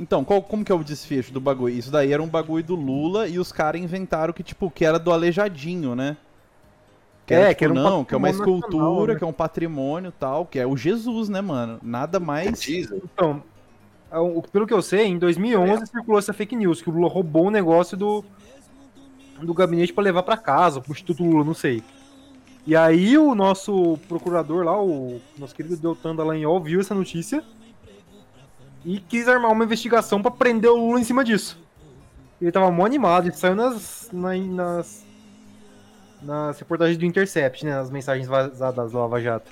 Então, qual- como que é o desfecho do bagulho? Isso daí era um bagulho do Lula e os caras inventaram que, tipo, que era do Aleijadinho, né? Que É, era, tipo, que era um não, que é uma escultura, nacional, né? que é um patrimônio e tal, que é o Jesus, né, mano? Nada mais. Então, o- pelo que eu sei, em 2011 circulou essa fake news, que o Lula roubou um negócio do, do gabinete pra levar pra casa, pro Instituto Lula, não sei. E aí o nosso procurador lá, o nosso querido Deltan Dallagnol, viu essa notícia e quis armar uma investigação pra prender o Lula em cima disso. Ele tava mó animado, ele saiu nas, na- nas, nas reportagens do Intercept, né, nas mensagens vazadas da Lava Jato.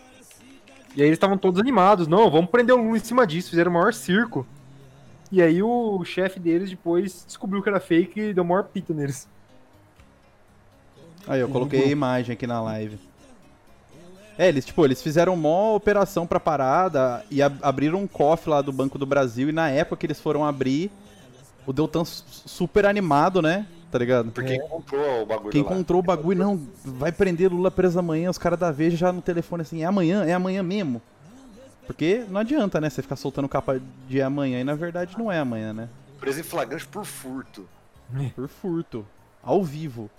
E aí eles estavam todos animados, não, vamos prender o Lula em cima disso, fizeram o maior circo. E aí o chefe deles depois descobriu que era fake e deu o maior pito neles. Aí, eu No coloquei a imagem aqui na live. É, eles, tipo, eles fizeram uma operação pra parada e ab- abriram um cofre lá do Banco do Brasil e na época que eles foram abrir, o Deltan su- super animado, né? tá ligado? Porque encontrou o bagulho Quem lá. encontrou o bagulho, não, vai prender Lula preso amanhã, os caras da Veja já no telefone assim, é amanhã, é amanhã mesmo. Porque não adianta, né, você ficar soltando capa de amanhã e na verdade não é amanhã, né? Preso em flagrante por furto. Por furto, ao vivo.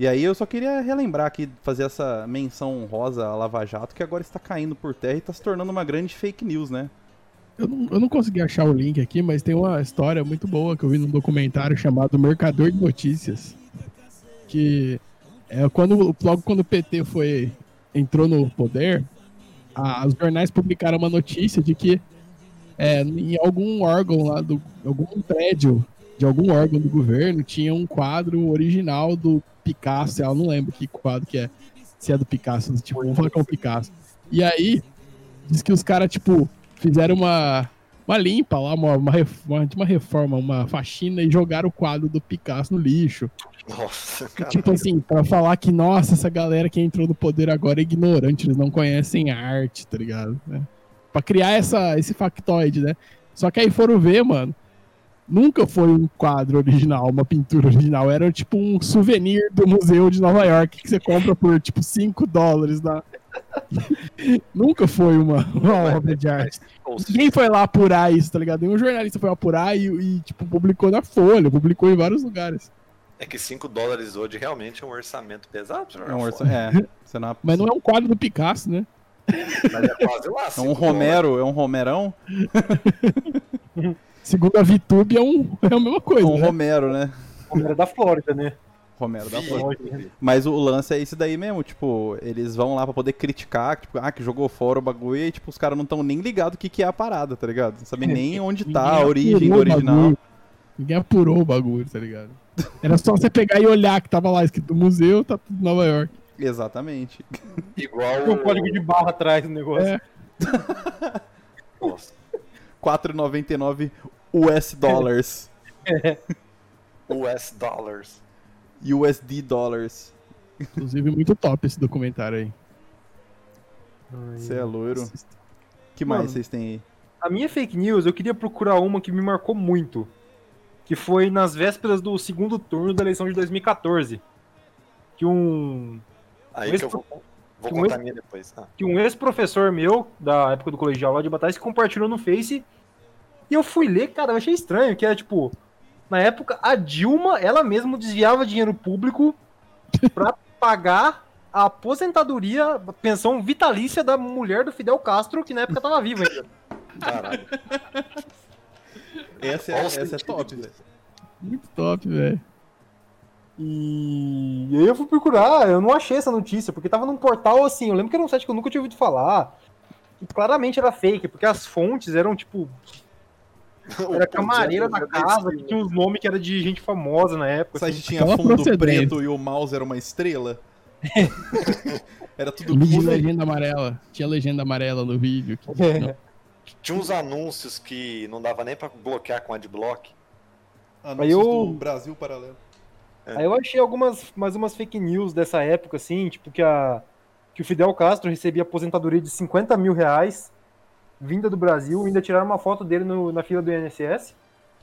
E aí eu só queria relembrar aqui, fazer essa menção honrosa à Lava Jato, que agora está caindo por terra e está se tornando uma grande fake news, né? Eu não, eu não consegui achar o link aqui, mas tem uma história muito boa que eu vi num documentário chamado Mercador de Notícias. Que é quando, logo quando o PT foi, entrou no poder, a- os jornais publicaram uma notícia de que é, em algum órgão lá, do, algum prédio de algum órgão do governo, tinha um quadro original do Picasso, eu não lembro que quadro que é, se é do Picasso, tipo, vamos falar que é um Picasso. E aí, diz que os caras, tipo, fizeram uma, uma limpa lá, uma, uma, uma, reforma, uma faxina e jogaram o quadro do Picasso no lixo. Nossa, cara. tipo assim, pra falar que, nossa, essa galera que entrou no poder agora é ignorante, eles não conhecem arte, tá ligado? Né? Pra criar essa, esse factoide, né? Só que aí foram ver, mano, nunca foi um quadro original, uma pintura original, era tipo um souvenir do museu de Nova York que você compra por tipo 5 dólares na... nunca foi uma, uma obra de arte. Ninguém foi lá apurar isso, tá ligado? Nenhum jornalista foi apurar e, e, tipo, publicou na Folha, publicou em vários lugares. É que 5 dólares hoje realmente é um orçamento pesado. É um orçamento. É, você não- Mas não é um quadro do Picasso, né? Mas é quase lá. é um 5 dólares. Romero, é um Romerão? Segundo a VTube, é, um, é a mesma É coisa, um né? Romero, né? Era da Flórida, né? Romero da Vi. Flórida. Mas o lance é esse daí mesmo, tipo, eles vão lá pra poder criticar, tipo, ah, que jogou fora o bagulho e, tipo, os caras não estão nem ligados o que, que é a parada, tá ligado? Não sabem nem onde tá a origem do o original. bagulho. Ninguém apurou o bagulho, tá ligado? Era só você pegar e olhar que tava lá escrito museu, tá tudo em Nova York. Exatamente. Igual Tem um código de barra atrás do negócio. É. Nossa, 4,99 US dollars. US dollars. USD dollars. Inclusive, muito top esse documentário aí. Você é loiro. que mais Mano. vocês têm aí? A minha fake news, eu queria procurar uma que me marcou muito. Que foi nas vésperas do segundo turno da eleição de 2014. Que um, Aí Mas que eu vou, vou contar ex- minha depois. Ah, que um ex-professor meu, da época do colegial lá de Batalhas, compartilhou no Face. E eu fui ler, cara, eu achei estranho, que era tipo, na época, a Dilma, ela mesma desviava dinheiro público pra pagar a aposentadoria, a pensão vitalícia da mulher do Fidel Castro, que na época tava viva ainda. caralho. Essa é, essa é top, velho. Muito top, velho. E... e aí eu fui procurar, eu não achei essa notícia, porque tava num portal assim, eu lembro que era um site que eu nunca tinha ouvido falar. E claramente era fake, porque as fontes eram tipo, era camareira da casa, que tinha uns nomes que era de gente famosa na O época. site assim. tinha fundo preto e o mouse era uma estrela? era tudo velho. legenda amarela. Tinha legenda amarela no vídeo. que- É. não. Tinha uns anúncios que não dava nem pra bloquear com adblock. Anúncios eu- do Brasil Paralelo. Aí eu achei algumas, mais umas fake news dessa época, assim, tipo que, a, que o Fidel Castro recebia aposentadoria de 50 mil reais, vinda do Brasil, ainda tiraram uma foto dele no- na fila do INSS.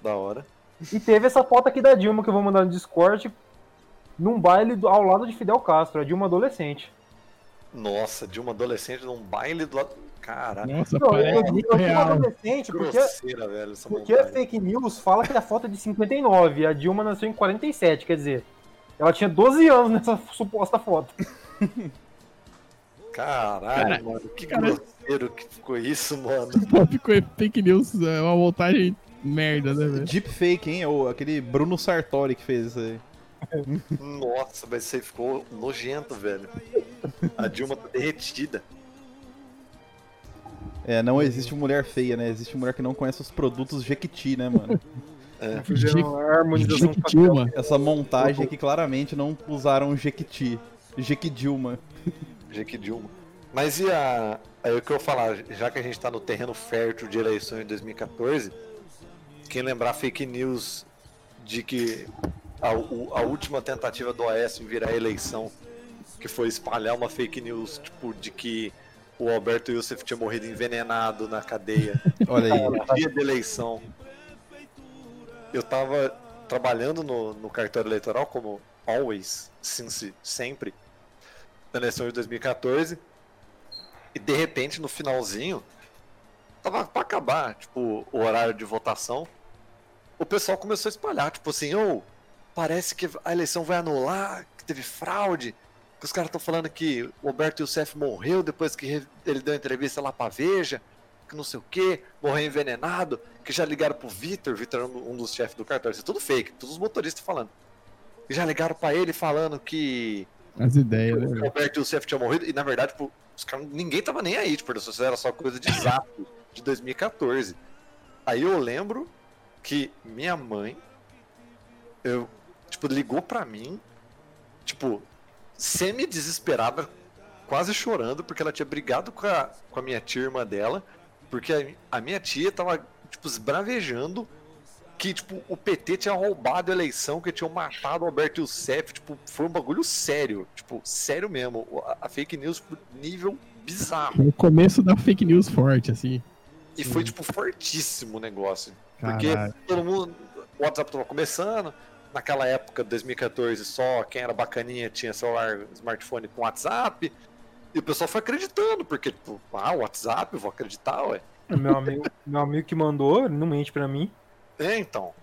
Da hora. E teve essa foto aqui da Dilma que eu vou mandar no Discord, num baile do- ao lado de Fidel Castro, a Dilma adolescente. Nossa, de uma adolescente num baile do lado. Caralho. Nossa, Não, eu, parece eu, eu real. adolescente porque, Grosseira, velho, porque a fake news fala que a foto é de 59 e a Dilma nasceu em 47, quer dizer, ela tinha 12 anos nessa suposta foto. Caralho, mano, que cara- grosseiro que ficou isso, mano. Pô, ficou fake news, é uma montagem merda, né, velho? Deepfake, hein? O, aquele Bruno Sartori que fez isso aí. Nossa, mas aí ficou nojento, velho. A Dilma tá derretida. É, não existe mulher feia, né? Existe mulher que não conhece os produtos Jequiti, né, mano? Fizeram a harmonização Jequiti. Essa montagem aqui claramente não usaram Jequiti. Jequidilma. Jeque Dilma. Mas e a. Aí o que eu falar, já que a gente tá no terreno fértil de eleições de 2014, quem lembrar fake news de que a, a última tentativa do Aécio em virar eleição, que foi espalhar uma fake news, tipo, de que o Alberto Youssef tinha morrido envenenado na cadeia Olha aí. no dia da eleição. eu tava trabalhando no, no cartório eleitoral, como always, since, sempre, na eleição de 2014. E de repente, no finalzinho, tava pra acabar, tipo, o horário de votação. O pessoal começou a espalhar, tipo assim, ô, parece que a eleição vai anular, que teve fraude, que os caras estão falando que o Alberto Youssef morreu depois que ele deu entrevista lá pra Veja, que não sei o que, morreu envenenado, que já ligaram pro Vitor, Vitor é um dos chefes do cartório, isso é tudo fake, todos os motoristas falando. E já ligaram pra ele falando que As ideias, né, o velho? Alberto Youssef tinha morrido, e na verdade, tipo, os caras, ninguém tava nem aí, tipo, isso era só coisa de zap de 2014. Aí eu lembro que minha mãe, eu, tipo, ligou pra mim, tipo, semi-desesperada, quase chorando, porque ela tinha brigado com a, com a minha tia irmã dela, porque a, a minha tia tava, tipo, esbravejando que, tipo, o PT tinha roubado a eleição, que tinham matado o Alberto Youssef, tipo, foi um bagulho sério, tipo, sério mesmo, a, a fake news nível bizarro, O começo da fake news forte, assim. e foi, tipo, fortíssimo o negócio, porque Caralho. todo mundo, o WhatsApp tava começando, naquela época, 2014, só quem era bacaninha tinha celular, smartphone com WhatsApp, e o pessoal foi acreditando, porque, tipo, ah, WhatsApp, eu vou acreditar, ué. Meu amigo, meu amigo que mandou, ele não mente pra mim. É, então.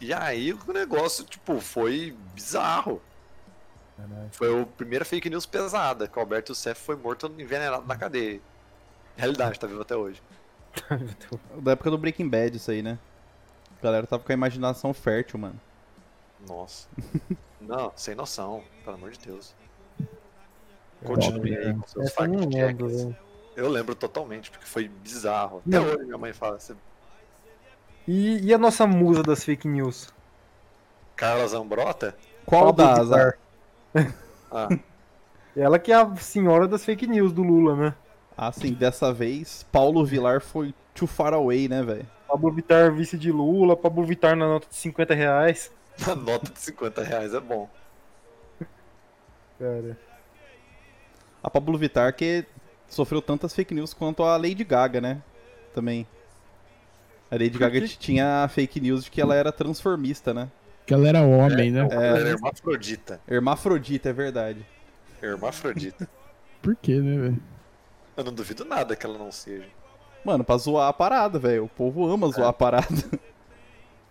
E aí o negócio, tipo, foi bizarro. Foi a primeira fake news pesada, que o Alberto Youssef foi morto envenenado na cadeia. Realidade, tá vivo até hoje. Da época do Breaking Bad, isso aí, né? A galera tava com a imaginação fértil, mano. Nossa. Não, sem noção, pelo amor de Deus. Continue aí com seus eu não lembro. Eu lembro totalmente, porque foi bizarro. Até Não. hoje minha mãe fala, você... E, e a nossa musa das fake news? Carla Zambrota? Qual Pablo das? Ah, Ela que é a senhora das fake news do Lula, né? Ah, sim, dessa vez, Paulo Vilar foi too far away, né, velho? Pablo Vittar vice de Lula, Pablo Vittar na nota de 50 reais. a nota de 50 reais é bom. Cara, A Pablo Vittar que sofreu tantas fake news quanto a Lady Gaga, né? Também. A Lady Gaga tinha a fake news de que ela era transformista, né? Que ela era homem, né? Ela é hermafrodita. Hermafrodita, é verdade. Hermafrodita. Por quê, né, velho? Eu não duvido nada que ela não seja. Mano, pra zoar a parada, velho. O povo ama zoar a parada.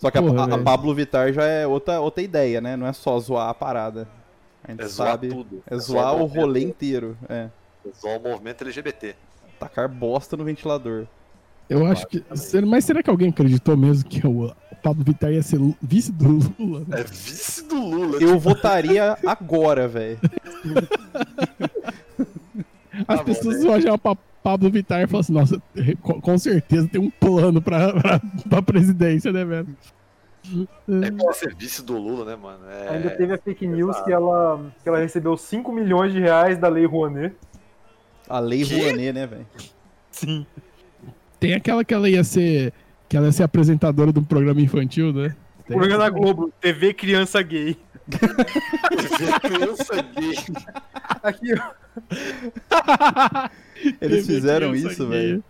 Só que a- Porra, a, a. Pablo Vittar já é outra, outra ideia, né? Não é só zoar a parada. A gente É zoar sabe. tudo. É zoar o rolê inteiro. É. É zoar o movimento LGBT. Tacar bosta no ventilador. Eu acho que. Mas será que alguém acreditou mesmo que o Pablo Vittar ia ser vice do Lula? É vice do Lula. Eu votaria agora, velho. As bom, pessoas né? olham pra Pablo Vittar e falam assim, nossa, com, certeza tem um plano pra, pra, pra presidência, né, velho? É pra ser vice do Lula, né, mano? É... Ainda teve a fake news exato. que ela, que ela recebeu 5 milhões de reais da Lei Rouanet. A lei Que? Rouanet, né, velho? Sim. Tem aquela que ela ia ser. Que ela ia ser apresentadora de um programa infantil, né? Tem Programa da Globo, TV Criança Gay. Criança gay. Aqui, ó. Eles TV fizeram isso, velho.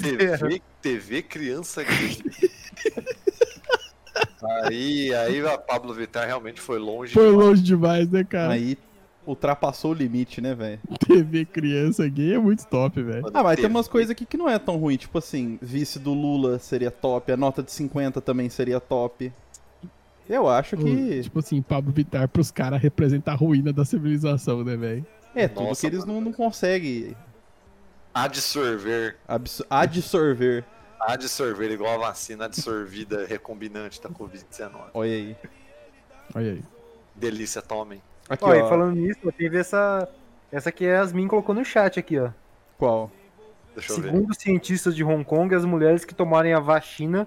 TV, TV criança gay. Aí, aí a Pablo Vittar realmente foi longe. Foi demais. longe demais, né, cara? Aí ultrapassou o limite, né, velho? TV criança gay é muito top, velho. Ah, mas tem umas coisas aqui que não é tão ruim. Tipo assim, vice do Lula seria top, a nota de 50 também seria top. Eu acho que Tipo assim, Pablo Vittar pros caras representar a ruína da civilização, né, velho? é tudo Nossa, que eles não, não conseguem Adsorver. abs- adsorver. Adsorver, igual a vacina adsorvida recombinante da Covid-19. Olha aí. Olha aí. Delícia, tomem. Aqui, e ó. falando nisso, teve essa. Essa que a Yasmin colocou no chat aqui, ó. Qual? Deixa eu ver. Segundo cientistas de Hong Kong, as mulheres que tomarem a vacina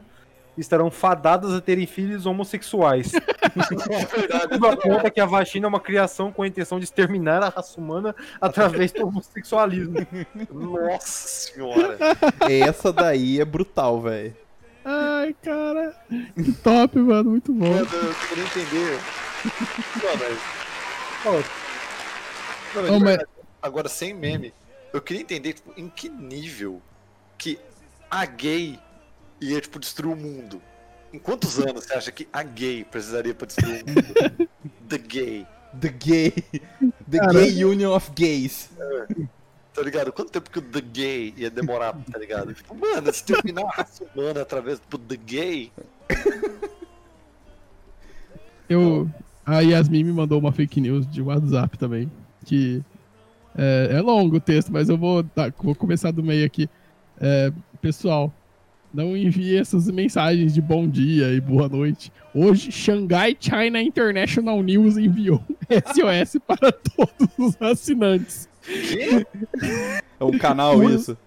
estarão fadadas a terem filhos homossexuais. Tudo aponta que a vacina é uma criação com a intenção de exterminar a raça humana através do homossexualismo. Nossa senhora. Essa daí é brutal, velho. Ai, cara. Que top, mano. Muito bom. Mano, eu queria entender. Não, mas. Não, Agora, sem meme, eu queria entender tipo, em que nível que a gay ia tipo, destruir o mundo. Em quantos anos você acha que a gay precisaria pra destruir o mundo? The gay. The Gay. The Cara. Gay Union of Gays. Tá ligado? Quanto tempo que o The Gay ia demorar, tá ligado? Tipo, mano, exterminar a raça humana através do The Gay. Eu, a Yasmin me mandou uma fake news de WhatsApp também. Que é, é longo o texto, mas eu vou, dar- vou começar do meio aqui. É, pessoal, não envie essas mensagens de bom dia e boa noite. Hoje, Shanghai China International News enviou SOS para todos os assinantes. É um canal isso.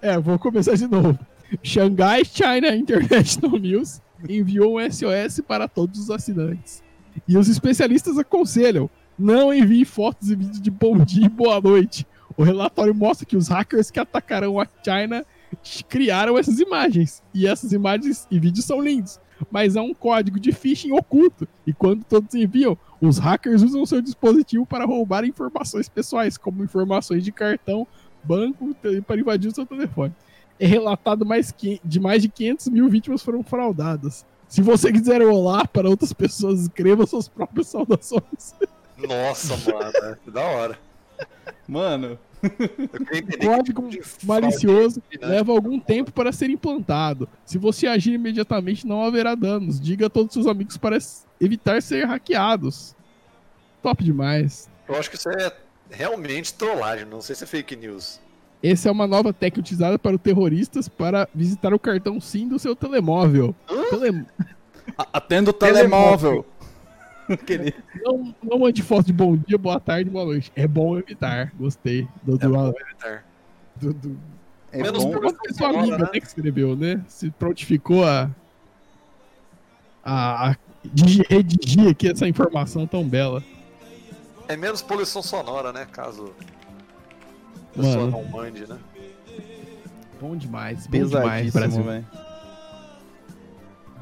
É, vou começar de novo. Shanghai China International News enviou um SOS para todos os assinantes. E os especialistas aconselham: não envie fotos e vídeos de bom dia e boa noite. O relatório mostra que os hackers que atacaram a China criaram essas imagens. E essas imagens e vídeos são lindos. Mas há um código de phishing oculto. E quando todos enviam, os hackers usam seu dispositivo para roubar informações pessoais, como informações de cartão, banco, para invadir o seu telefone. É relatado mais que, de mais de 500 mil vítimas foram fraudadas. Se você quiser olá para outras pessoas, escreva suas próprias saudações. Nossa, mano, que da hora. Mano, Entender Código tipo malicioso leva algum tempo para ser implantado. Se você agir imediatamente, não haverá danos. Diga a todos seus amigos para evitar ser hackeados. Top demais. Eu acho que isso é realmente trollagem, não sei se é fake news. Essa é uma nova técnica utilizada para os terroristas para visitar o cartão SIM do seu telemóvel. Tele- a- atenda o telemóvel. Aquele... Não, não mande foto de bom dia, boa tarde, boa noite. É bom evitar. Gostei. Do, É do, bom evitar. do- do- É Menos bom. por- Foi sua Agora, amiga né? até que escreveu, né? Se prontificou a. a, a digi- redigir aqui essa informação tão bela. É menos poluição sonora, né? Caso a pessoa Mano. não mande, né? Bom demais. Bom demais, Pesadíssimo, Brasil. velho.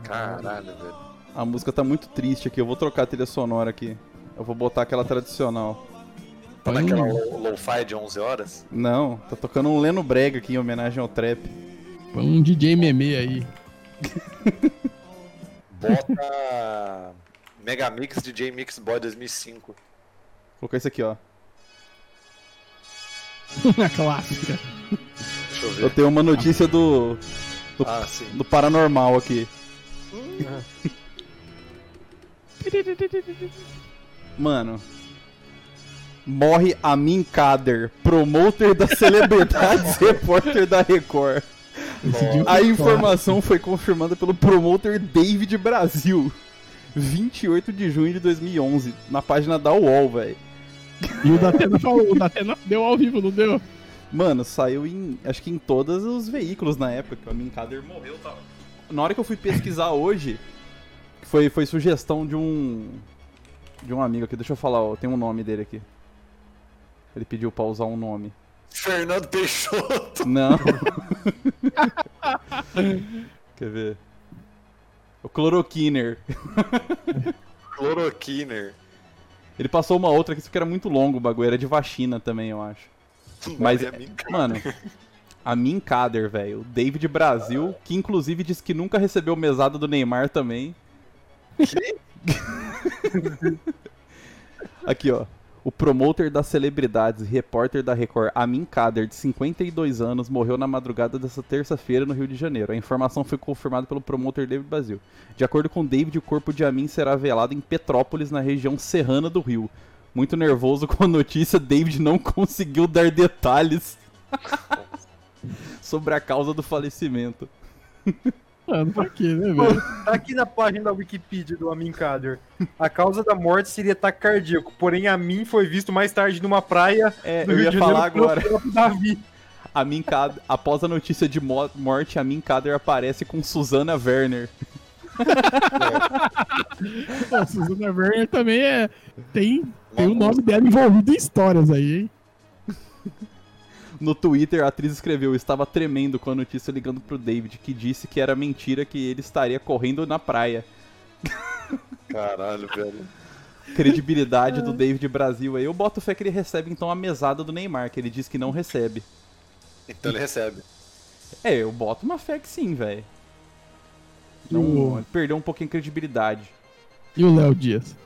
Caralho, velho. A música tá muito triste aqui. Eu vou trocar a trilha sonora aqui. Eu vou botar aquela tradicional. Tá naquela lo- lo-fi de 11 horas? Não, tá tocando um Leno Brega aqui em homenagem ao trap. põe um DJ meme aí. Bota Megamix DJ Mix Boy 2005. Vou colocar isso aqui, ó. A clássica. Deixa eu ver. Eu tenho uma notícia do, Ah, sim. do paranormal aqui. Mano. Morre Amin Kader, promoter das celebridades, repórter da Record. A informação foi confirmada pelo promoter David Brasil. 28 de junho de 2011, na página da UOL, velho. E o Datena falou, o Datena deu ao vivo, não deu? Mano, saiu em. Acho que em todos os veículos na época que o Amin Kader morreu. Tá? Na hora que eu fui pesquisar hoje, foi, foi sugestão de um. De um amigo aqui, deixa eu falar, ó, tem um nome dele aqui. Ele pediu pra usar um nome. Fernando Peixoto. Não. Quer ver? O Cloroquiner. Cloroquiner. Ele passou uma outra que isso que era muito longo o bagulho, era de vacina também, eu acho. Mas, a cara. mano, a Min Kader, velho, o David Brasil, que inclusive disse que nunca recebeu mesada do Neymar também. Aqui, ó. O promoter das celebridades e repórter da Record, Amin Kader, de 52 anos, morreu na madrugada dessa terça-feira no Rio de Janeiro. A informação foi confirmada pelo promoter David Brasil. De acordo com David, o corpo de Amin será velado em Petrópolis, na região serrana do Rio. Muito nervoso com a notícia, David não conseguiu dar detalhes sobre a causa do falecimento. Mano, pra quê, né, velho? Tá aqui na página da Wikipedia do Amin Kader. A causa da morte seria ataque cardíaco, porém Amin foi visto mais tarde numa praia É, do eu Rio ia de falar agora. Davi. Amin Kader, após a notícia de mo- morte, Amin Kader aparece com Susana Werner. Pô, Susana Werner também é. Tem, tem o nome dela envolvido em histórias aí, hein? No Twitter, a atriz escreveu: Estava tremendo com a notícia ligando pro David, que disse que era mentira que ele estaria correndo na praia. Caralho, velho. Credibilidade do David Brasil aí. Eu boto fé que ele recebe então a mesada do Neymar, que ele diz que não recebe. Então ele recebe. É, eu boto uma fé que sim, velho. O- perdeu um pouquinho de credibilidade. E o Léo Dias?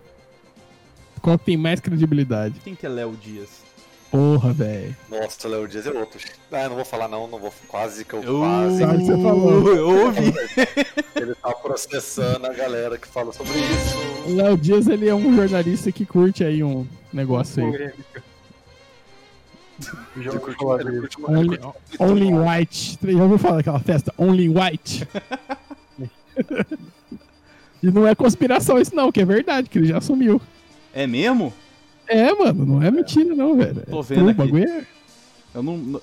Qual tem mais credibilidade? Quem que é Léo Dias? Porra, velho. Nossa, Léo Dias é outro. Ah, não vou falar não, não vou. Quase que eu Eu, quase. Sabe o que você falou. eu ouvi. Ele tá processando a galera que fala sobre isso. O Léo Dias, ele é um jornalista que curte aí um negócio aí. Já ouvi falar dele. uma- Only, only White. Você já ouviu falar daquela festa? Only White. e não é conspiração isso não, que é verdade, que ele já assumiu. É mesmo? É, mano, não é mentira não, velho. Tô É vendo true, aqui. Bagulho é... Eu não,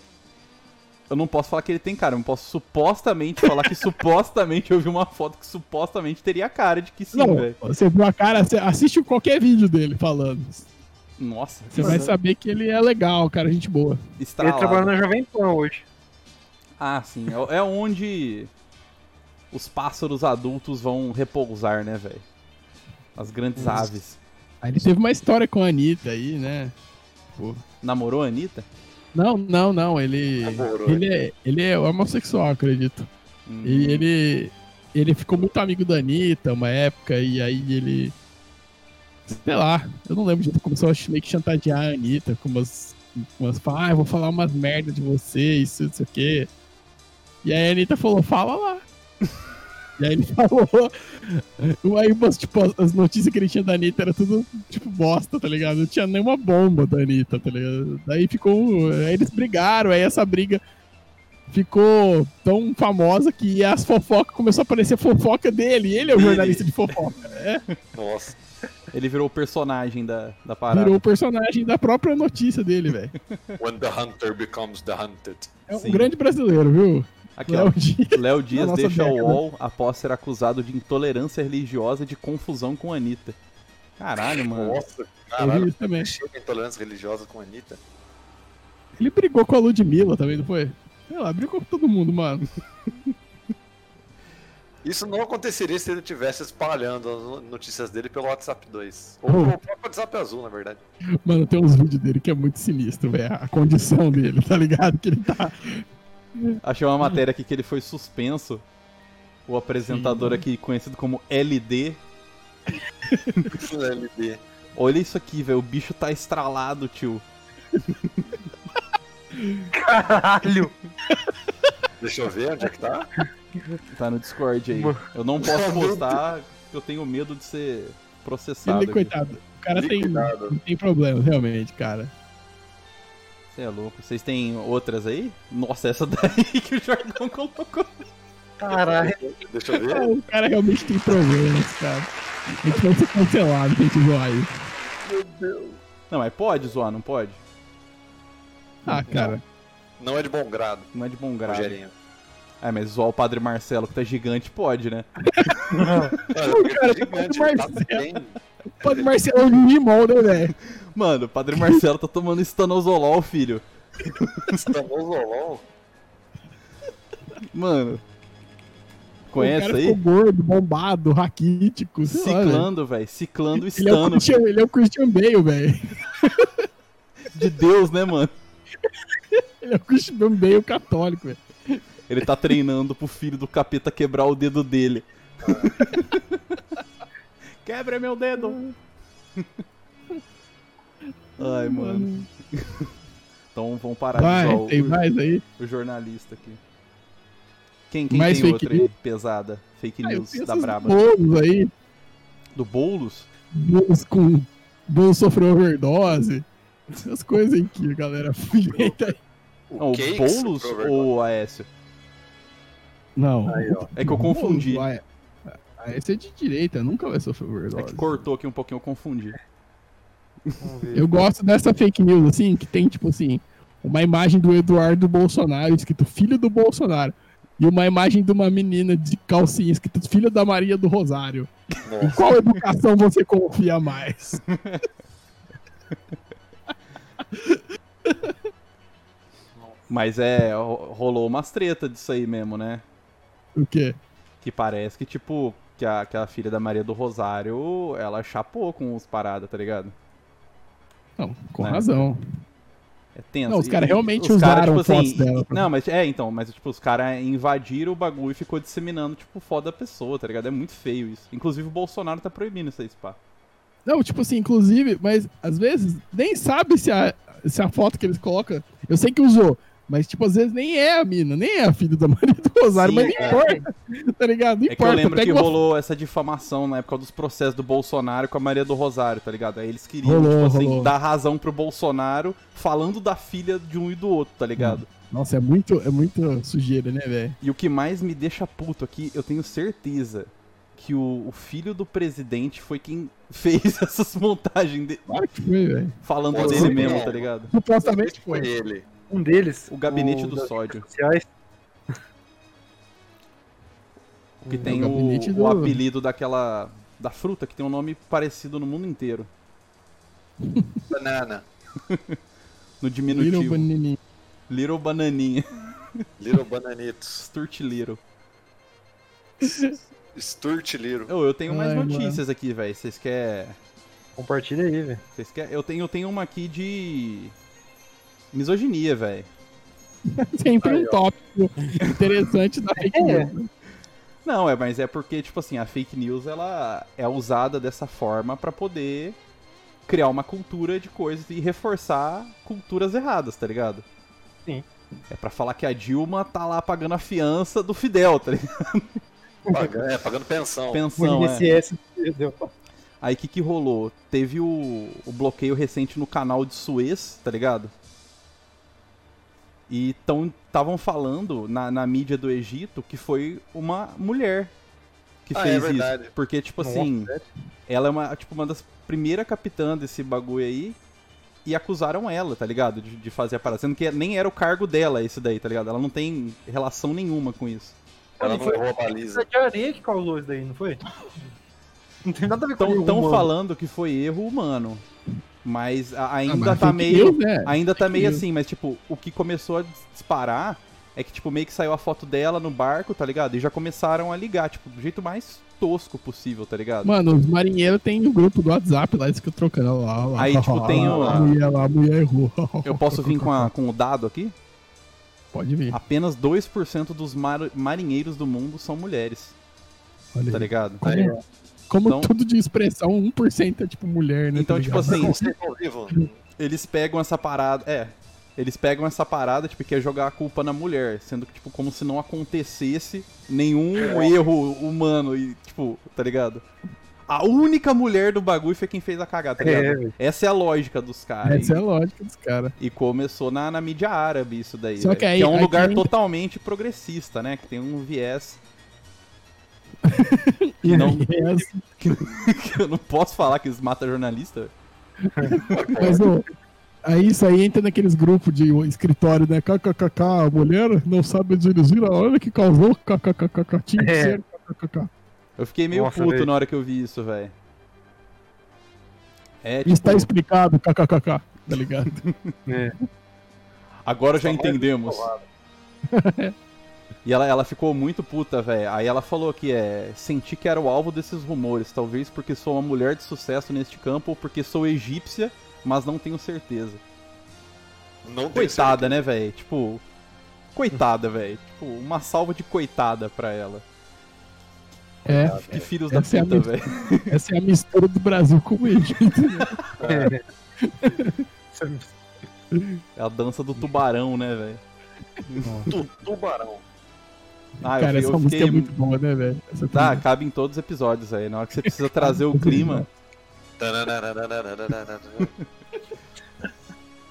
eu não posso falar que ele tem cara, eu não posso supostamente falar que supostamente eu vi uma foto que supostamente teria cara de que sim, velho. você viu a cara, assiste qualquer vídeo dele falando. Nossa, Você vai saber que ele é legal, cara, gente boa. Ele estralado. trabalha na Jovem Pan hoje. Ah, sim, é, é onde os pássaros adultos vão repousar, né, velho? As grandes aves. Aí ele teve uma história com a Anitta aí, né? Namorou a Anitta? Não, não, não, ele... Namorou. Ele é, ele é homossexual, acredito. Hum, E ele, ele ficou muito amigo da Anitta uma época, e aí ele. Sei lá, eu não lembro de ele começou a meio que chantagear a Anitta com umas. umas falar, ah, eu vou falar umas merda de você, isso, não sei o quê. E aí a Anitta falou, fala lá. e aí ele falou. Aí, tipo, as- as notícias que ele tinha da Anitta era tudo, tipo, bosta, tá ligado? Não tinha nenhuma bomba da Anitta, tá ligado? Daí ficou. Aí eles brigaram, aí essa briga ficou tão famosa que as fofocas começou a aparecer fofoca dele. e Ele é o jornalista de fofoca. É, Nossa. Ele virou o personagem da, da parada. virou o personagem da própria notícia dele, velho. When the hunter becomes the hunted. É um Sim. grande brasileiro, viu? Aqui, ó. Léo Dias. Léo Dias deixa o década. UOL após ser acusado de intolerância religiosa e de confusão com a Anitta. Caralho, mano. Nossa, caralho. isso também. Intolerância religiosa com a Anitta. Ele brigou com a Ludmilla também, não foi? Sei lá, brigou com todo mundo, mano. Isso não aconteceria se ele tivesse espalhando as notícias dele pelo WhatsApp 2. Ou Oh. pelo próprio WhatsApp azul, na verdade. Mano, tem uns vídeos dele que é muito sinistro, velho. A condição dele, tá ligado? Que ele tá. Achei uma matéria aqui que ele foi suspenso. O apresentador aqui, conhecido como LD. LD. Olha isso aqui, velho. O bicho tá estralado, tio. Caralho! Deixa eu ver onde é que tá. Tá no Discord aí. Mano. Eu não posso postar, eu tenho medo de ser processado. Ele, aqui. coitado. O cara tem, tem problemas, realmente, cara. Você é louco. Vocês têm outras aí? Nossa, essa daí que o Jordão colocou. Caralho! Deixa eu ver. O cara realmente tem problemas, cara. A gente vai ser cancelado gente zoar isso. Não, mas pode zoar, não pode? Ah, cara. Não é de bom grado, Não é de bom grado. Rogerinho. É, mas zoar o Padre Marcelo que tá gigante pode, né? Mano, cara, é gigante, Marcelo. ele tá bem. Pode Marcelo é um limão, né, velho? Mano, o Padre Marcelo tá tomando estanozolol, filho. Estanozolol. Mano. o Conhece cara aí? ficou gordo, bombado, raquítico. velho. Ciclando, velho. Ciclando o Ele é, o estano Christian, ele é o Christian Bale, velho. de Deus, né, mano? Ele é o Christian Bale católico, velho. Ele tá treinando pro filho do capeta quebrar o dedo dele. Quebra meu dedo! Ai, mano. Então vamos parar de Vai, zoar tem o, mais aí. o jornalista aqui. Quem, quem Mais tem fake outra aí? news? Pesada. Fake Ah, news tenho da Braba. bolos aí. Do Boulos? Bolos com... Bolos sofreu overdose. Essas coisas aí que a galera aí. Não, o Boulos ou Aécio? Não. Aí. É que eu confundi. Boulos, ah, esse é de direita, nunca vai sofrer overdose. É que cortou aqui um pouquinho, eu confundi. Vamos ver. Eu gosto dessa fake news, assim, que tem, tipo assim, uma imagem do Eduardo Bolsonaro escrito filho do Bolsonaro. E uma imagem de uma menina de calcinha escrito filho da Maria do Rosário. Em Nossa. qual educação você confia mais? Mas é, ro- rolou umas treta disso aí mesmo, né? O quê? Que parece que, tipo, que a, que a filha da Maria do Rosário, ela chapou com os paradas, tá ligado? Não, com Né? razão. É tenso. Não, os caras realmente os cara, usaram tipo assim, fotos dela pra- Não, mas é, então, mas tipo, os caras invadiram o bagulho e ficou disseminando, tipo, foda da pessoa, tá ligado? É muito feio isso. Inclusive o Bolsonaro tá proibindo isso aí, pá. Não, tipo assim, inclusive, mas às vezes nem sabe se a, se a foto que eles colocam. Eu sei que usou, mas tipo, às vezes nem é a mina, nem é a filha da Maria do Rosário, Sim, mas não é. importa. Tá ligado? Não É que eu importa. lembro que uma rolou essa difamação na época dos processos do Bolsonaro com a Maria do Rosário, tá ligado? Aí eles queriam, Rolou, tipo assim, rolou. dar razão pro Bolsonaro falando da filha de um e do outro, tá ligado? Nossa, é muito, é muito sujeira, né, velho? E o que mais me deixa puto aqui, eu tenho certeza que o, o filho do presidente foi quem fez essas montagens de- Claro que foi, velho. falando Pode dele mesmo, não. tá ligado? Supostamente Foi foi. ele. Um deles. O gabinete o do sódio. sociais, Que tem o o, gabinete o do- apelido daquela. da fruta que tem um nome parecido no mundo inteiro. Banana. No Little diminutivo. Bananinha. Little Bananinha. Little Bananitos. Sturt Little. Sturt Little. Eu, eu tenho mais Ai, notícias aqui, velho. Vocês querem. Compartilha aí, velho. Vocês querem? Eu tenho, eu tenho uma aqui de. Misoginia, velho. Sempre Aí, um tópico interessante da fake É. news. né? Não, é, mas é porque, tipo assim, a fake news ela é usada dessa forma pra poder criar uma cultura de coisas e reforçar culturas erradas, tá ligado? Sim. É pra falar que a Dilma tá lá pagando a fiança do Fidel, tá ligado? Pagando, é, pagando pensão. Pensão, o é. INSS perdeu. Aí o que, que rolou? Teve o, o bloqueio recente no canal de Suez, tá ligado? E estavam falando na, na mídia do Egito que foi uma mulher que Ah, é fez verdade. isso. Porque, tipo Nossa, assim, sério? ela é uma, tipo, uma das primeiras capitãs desse bagulho aí. E acusaram ela, tá ligado? De, de fazer a parada. Sendo que nem era o cargo dela esse daí, tá ligado? Ela não tem relação nenhuma com isso. Ela Não foi- errou a baliza. Isso de areia que causou isso daí, não foi? Não tem nada a ver com Estão falando que foi erro humano. Mas Ah, ainda mas tá meio. news, né? Ainda tá meio assim, mas tipo, o que começou a disparar é que, tipo, meio que saiu a foto dela no barco, tá ligado? E já começaram a ligar, tipo, do jeito mais tosco possível, tá ligado? Mano, os marinheiros tem no grupo do WhatsApp lá, eles ficam trocando lá, lá. Aí, tipo, tem o- A mulher lá, a mulher errou. Eu posso vir com, a- com o dado aqui? Pode vir. Apenas 2% dos mar- marinheiros do mundo são mulheres, Olha tá aí. ligado? Como, Aí, como Então- tudo de expressão, 1% é tipo mulher, né? Então, tá tipo assim, eles pegam essa parada. É. Eles pegam essa parada, tipo, que é jogar a culpa na mulher, sendo que, tipo, como se não acontecesse nenhum erro humano e, tipo, tá ligado? A única mulher do bagulho foi quem fez a cagada, tá É, ligado? velho. Essa é a lógica dos caras. Essa é a lógica dos caras. E começou na, na mídia árabe isso daí. Só que aí- é um lugar que- totalmente progressista, né? Que tem um viés E Não. aí, as- que eu não posso falar que eles matam jornalista. Mas, ô, aí isso aí entra naqueles grupos de escritório, né? KKKK, a mulher não sabe dirigir a hora que causou, KKKK, tinha que É. ser, KKKK. Eu fiquei meio Nossa, puto velho. na hora que eu vi isso, velho. É, tipo, Está explicado, KKKK, tá ligado? É. Agora já entendemos. E ela, ela ficou muito puta, velho. Aí ela falou que é. Senti que era o alvo desses rumores. Talvez porque sou uma mulher de sucesso neste campo ou porque sou egípcia, mas não tenho certeza. Não Coitada, né, velho? Tipo. Coitada, velho. Tipo, uma salva de coitada pra ela. É, Que filhos da é puta, minha- velho. essa é a mistura do Brasil com o Egito. É. É a dança do tubarão, né, velho? Tu- Tubarão. Ah, Cara, eu, essa eu música é fiquei. muito boa, né, velho? Tá, trilha. cabe em todos os episódios aí. Na hora que você precisa trazer o clima.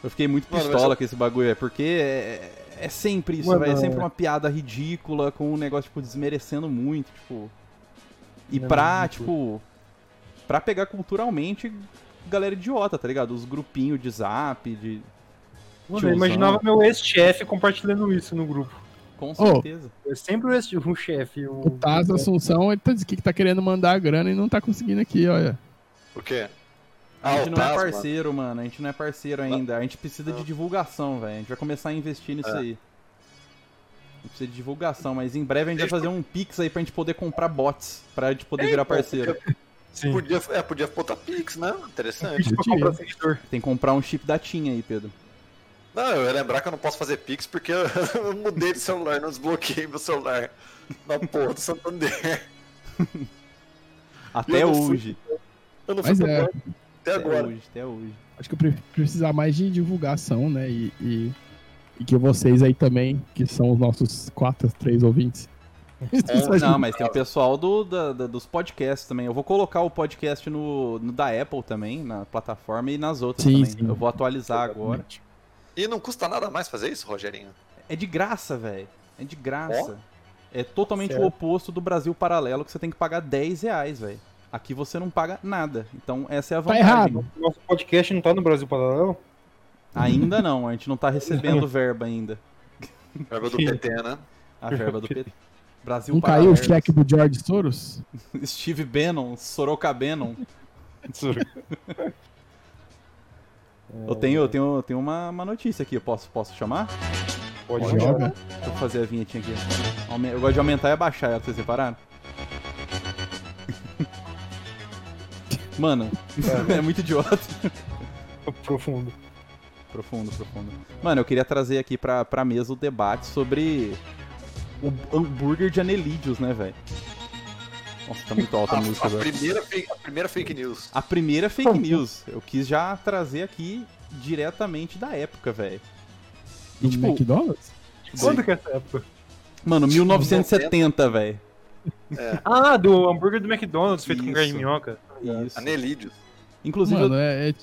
Eu fiquei muito Mano, pistola eu- com esse bagulho, é porque é, é sempre isso, Mano, velho. É sempre é. uma piada ridícula, com um negócio, tipo, desmerecendo muito, tipo. E É pra, muito. tipo. Pra pegar culturalmente galera idiota, tá ligado? Os grupinhos de zap, de. Mano, eu imaginava meu ex-chefe compartilhando isso no grupo. Com certeza. É sempre o ex o chefe. O, O Taz Assunção, ele tá dizendo que tá querendo mandar a grana e não tá conseguindo aqui, olha. O quê? A Ah, gente o não é Tasman. parceiro, mano. A gente não é parceiro ainda. A gente precisa de divulgação, velho. A gente vai começar a investir nisso É. aí. A gente precisa de divulgação, mas em breve a gente vai fazer um Pix aí pra gente poder comprar bots, pra gente poder virar parceiro. Sim. Podia, é, podia botar Pix, né? Interessante. Tem que comprar um chip da TIM aí, Pedro. Não, eu ia lembrar que eu não posso fazer Pix porque eu, eu mudei de celular, não desbloqueei meu celular na porra do Santander. Até Eu não fui- hoje. Eu não Mas é. até Até agora. hoje, até hoje. Acho que eu pre- precisar mais de divulgação, né? E, e, e que vocês aí também, que são os nossos quatro, três ouvintes. Não, mas tem o pessoal do, da- da- dos podcasts também. Eu vou colocar o podcast no, no da Apple também, na plataforma, e nas outras Sim, também. sim. Eu vou atualizar agora. E não custa nada mais fazer isso, Rogerinho? É de graça, velho. É de graça. É totalmente Certo. o oposto do Brasil paralelo, que você tem que pagar 10 reais, velho. Aqui você não paga nada. Então essa é a Tá vantagem. errado. Nosso podcast não tá no Brasil Paralelo? Ainda não, a gente não tá recebendo verba ainda. Verba do PT, né? A verba do PT. Brasil Não caiu o cheque do George Soros? Steve Bannon, Soroka Bannon. Eu tenho, eu tenho, eu tenho uma, uma notícia aqui, eu posso, posso chamar? Pode Joga. jogar. Deixa eu fazer a vinhetinha aqui. Eu gosto de aumentar e abaixar ela, vocês repararam? Mano, é muito idiota. Profundo. Profundo, profundo. Mano, eu queria trazer aqui pra, pra mesa o debate sobre o hambúrguer de Anelídeos, né, velho? Nossa, tá muito alta a, A, música a agora. primeira, fake- a primeira fake news. A primeira fake news. Eu quis já trazer aqui diretamente da época, velho. E Do tipo, McDonald's? Quando que é essa época? mano, 1970, velho. Ah, do hambúrguer do McDonald's, feito com Isso. carne de minhoca. Isso. Anelídeos. Inclusive, Mano, eu, é, é-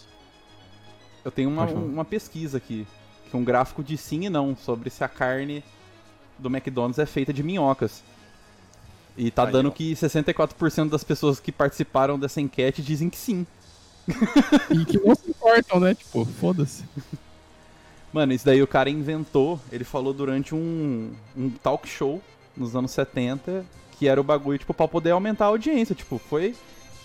eu tenho uma, uma pesquisa aqui, que é um gráfico de sim e não, sobre se a carne do McDonald's é feita de minhocas. E tá Aí, dando ó. que 64% das pessoas que participaram dessa enquete dizem que sim. E que não se importam, né? Tipo, foda-se. Mano, isso daí o cara inventou, ele falou durante um, um talk show nos anos 70, que era o bagulho, tipo, pra poder aumentar a audiência. Tipo, foi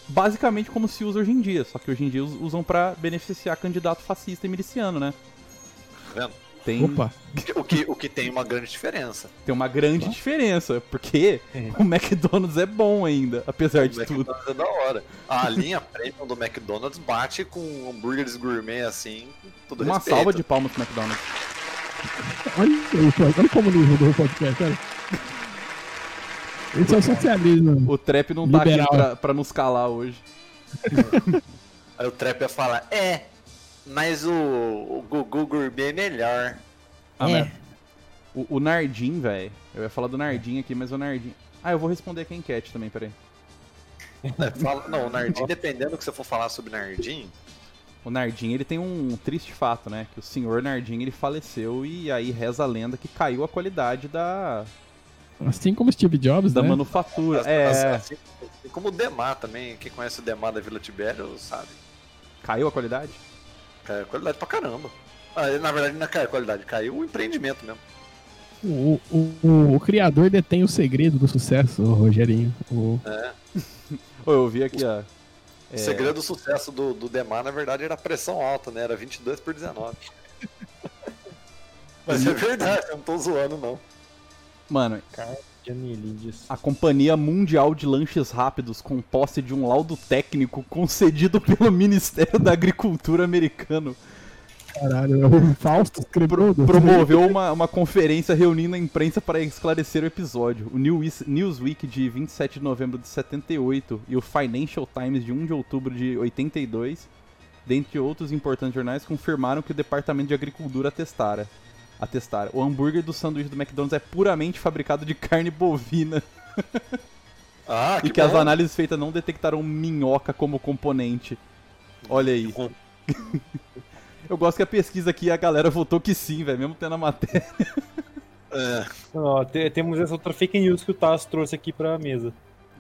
basicamente como se usa hoje em dia, só que hoje em dia us- usam pra beneficiar candidato fascista e miliciano, né? Tá vendo? Tem, Opa. O que, o que tem uma grande diferença. tem uma grande diferença, porque o McDonald's é bom ainda, apesar O de tudo. McDonald's é da hora. A linha premium do McDonald's bate com hambúrgueres gourmet assim, todo Uma respeito. salva de palmas pro McDonald's. Olha, olha, olha como nível do podcast, olha. Esse é o socialismo. O trap não tá Liberal. aqui pra, pra nos calar hoje. Aí o Trap ia falar, é, mas o, o Gugu Gourmet é melhor. Ah, É. O, o Nardim, velho. Eu ia falar do Nardim aqui, mas o Nardim. Ah, eu vou responder aqui a enquete também, peraí. Não, o Nardim, dependendo do que você for falar sobre Nardim, O Nardim, ele tem um triste fato, né? Que o senhor Nardim, ele faleceu e aí reza a lenda que caiu a qualidade da, Assim como Steve Jobs, da né? manufatura. Assim- É, assim, assim como o Demar também, quem conhece o Demar da Vila Tibério sabe. caiu a qualidade? É qualidade pra caramba. Ah, na verdade não caiu a qualidade, caiu o empreendimento mesmo. O, o, o, o criador detém o segredo do sucesso, o Rogerinho. O, Ô, eu vi aqui, ó. É, O segredo do sucesso do, do Demar, na verdade, era a pressão alta, né? Era 22 por 19. Mas é verdade, eu não tô zoando, não. Mano, De a Companhia Mundial de Lanches Rápidos, com posse de um laudo técnico concedido pelo Ministério da Agricultura americano, caralho, o Fausto escreveu. promoveu uma, uma conferência reunindo a imprensa para esclarecer o episódio. O News- Newsweek de 27 de novembro de 78 e o Financial Times de 1 de outubro de 82, dentre outros importantes jornais, confirmaram que o Departamento de Agricultura atestara. Atestara. O hambúrguer do sanduíche do McDonald's é puramente fabricado de carne bovina Ah, e que as análises feitas não detectaram minhoca como componente. Olha aí. bom. Eu gosto que a pesquisa aqui a galera votou que sim, velho, mesmo tendo a matéria. É, Ó, temos essa outra fake news que o Tasso trouxe aqui pra mesa.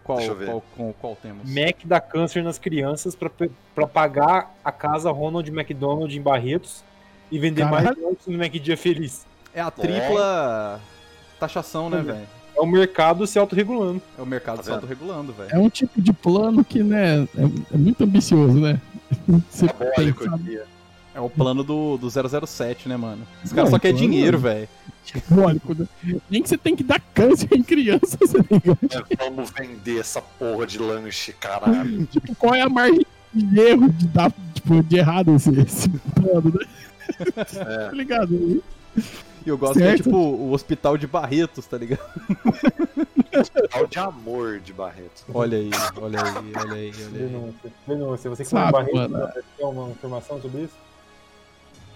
Qual, Deixa eu ver. qual, qual, qual temos? Mac dá câncer nas crianças pra pagar a casa Ronald McDonald em Barretos e vender Caralho. mais lanches no Mac Dia Feliz. É a tripla taxação, né, velho? É o mercado se autorregulando. É o mercado Tá se autorregulando, velho. É um tipo de plano que, né, é, é muito ambicioso, né? Você pensa, aqui. É o plano do, do 007, né, mano? Os caras só querem dinheiro, velho. diabólico, né? Nem que você tem que dar câncer em criança, você? É, vamos vender essa porra de lanche, caralho. Tipo, qual é a margem de erro de dar, tipo, de errado esse, esse plano, né? Tá ligado? E eu gosto que é Certo. tipo o hospital de Barretos, tá ligado? Hospital de amor de Barreto. Olha aí, olha aí, olha aí, olha aí. Denúncia. Denúncia. Você que Sabe, foi Barreto, mano. você tem uma informação sobre isso?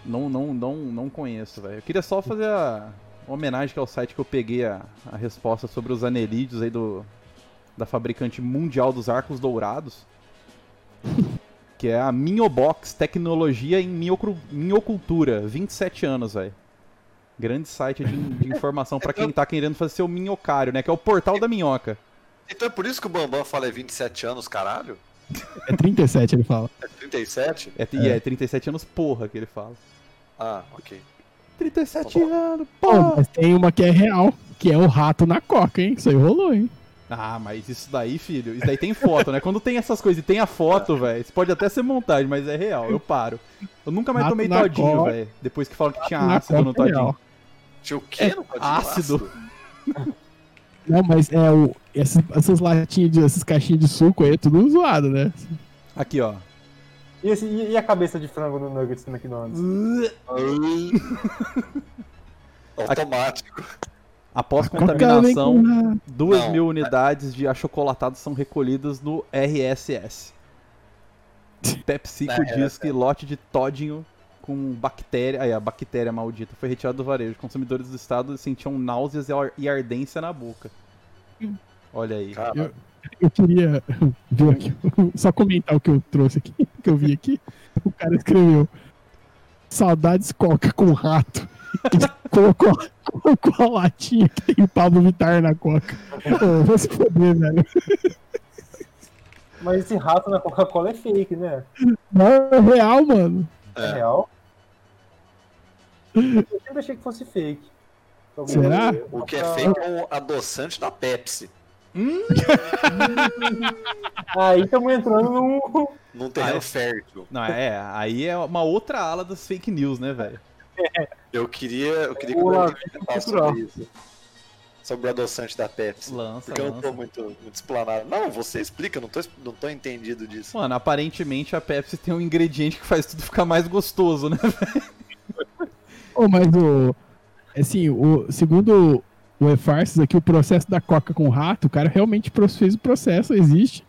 Não, não, não, não conheço, velho. Eu queria só fazer a uma homenagem que é o site que eu peguei a, a resposta sobre os anelídeos aí do da fabricante mundial dos arcos dourados. Que é a Minhobox, tecnologia em minhocultura, 27 anos, velho. Grande site de, de informação pra quem tá querendo fazer seu minhocário, né? Que é o portal da minhoca. Então é por isso que o Bambam fala é 27 anos, caralho? É 37, ele fala. É 37? É, E é 37 anos, porra, que ele fala. Ah, ok. 37 Tá anos, Pô, porra! mas tem uma que é real, que é o rato na coca, hein? Isso aí rolou, hein? Ah, mas isso daí, filho, isso daí tem foto, né? Quando tem essas coisas e tem a foto, velho, isso pode até ser montagem, mas é real, eu paro. Eu nunca mais tomei todinho, velho. Depois que falam que tinha ácido no é todinho. real. Tinha o quê no Código ácido. Não, mas é o. Essas, essas latinhas, de, essas caixinhas de suco aí é tudo zoado, né? Aqui, ó. E, esse- e- e a cabeça de frango do Nuggets do McDonald's? Automático. Após vem contaminação, com rato. duas Não, mil unidades de achocolatados são recolhidas no RSS. PepsiCo É, diz que lote de todinho com bactéria, aí a bactéria maldita foi retirado do varejo. Consumidores do estado sentiam náuseas e ar- ardência na boca. Olha aí. Cara, Eu queria ver aqui, só comentar o que eu trouxe aqui, que eu vi aqui. O cara escreveu: Saudades coca com rato. Colocou, colocou a latinha que tem o Pablo Vittar na coca. Ô, vou se foder, velho. Mas esse rato na Coca-Cola é fake, né? Não é real, mano. É, É. real. Eu sempre achei que fosse fake. Será? o que é feito é o adoçante da Pepsi. Aí estamos entrando num. Num terreno Ah, é? fértil. Não, é, aí é uma outra ala das fake news, né, velho? Eu queria, eu queria que O comentasse cultural. sobre isso. Sobre o adoçante da Pepsi. Lança, Porque eu não tô lança. muito, muito explanado. Não, você explica, eu não tô, não tô entendido disso. Mano, aparentemente a Pepsi tem um ingrediente que faz tudo ficar mais gostoso, né? Ô, mas o. Assim, o, segundo o E-Farces aqui, o processo da coca com rato, o cara realmente fez o processo, existe.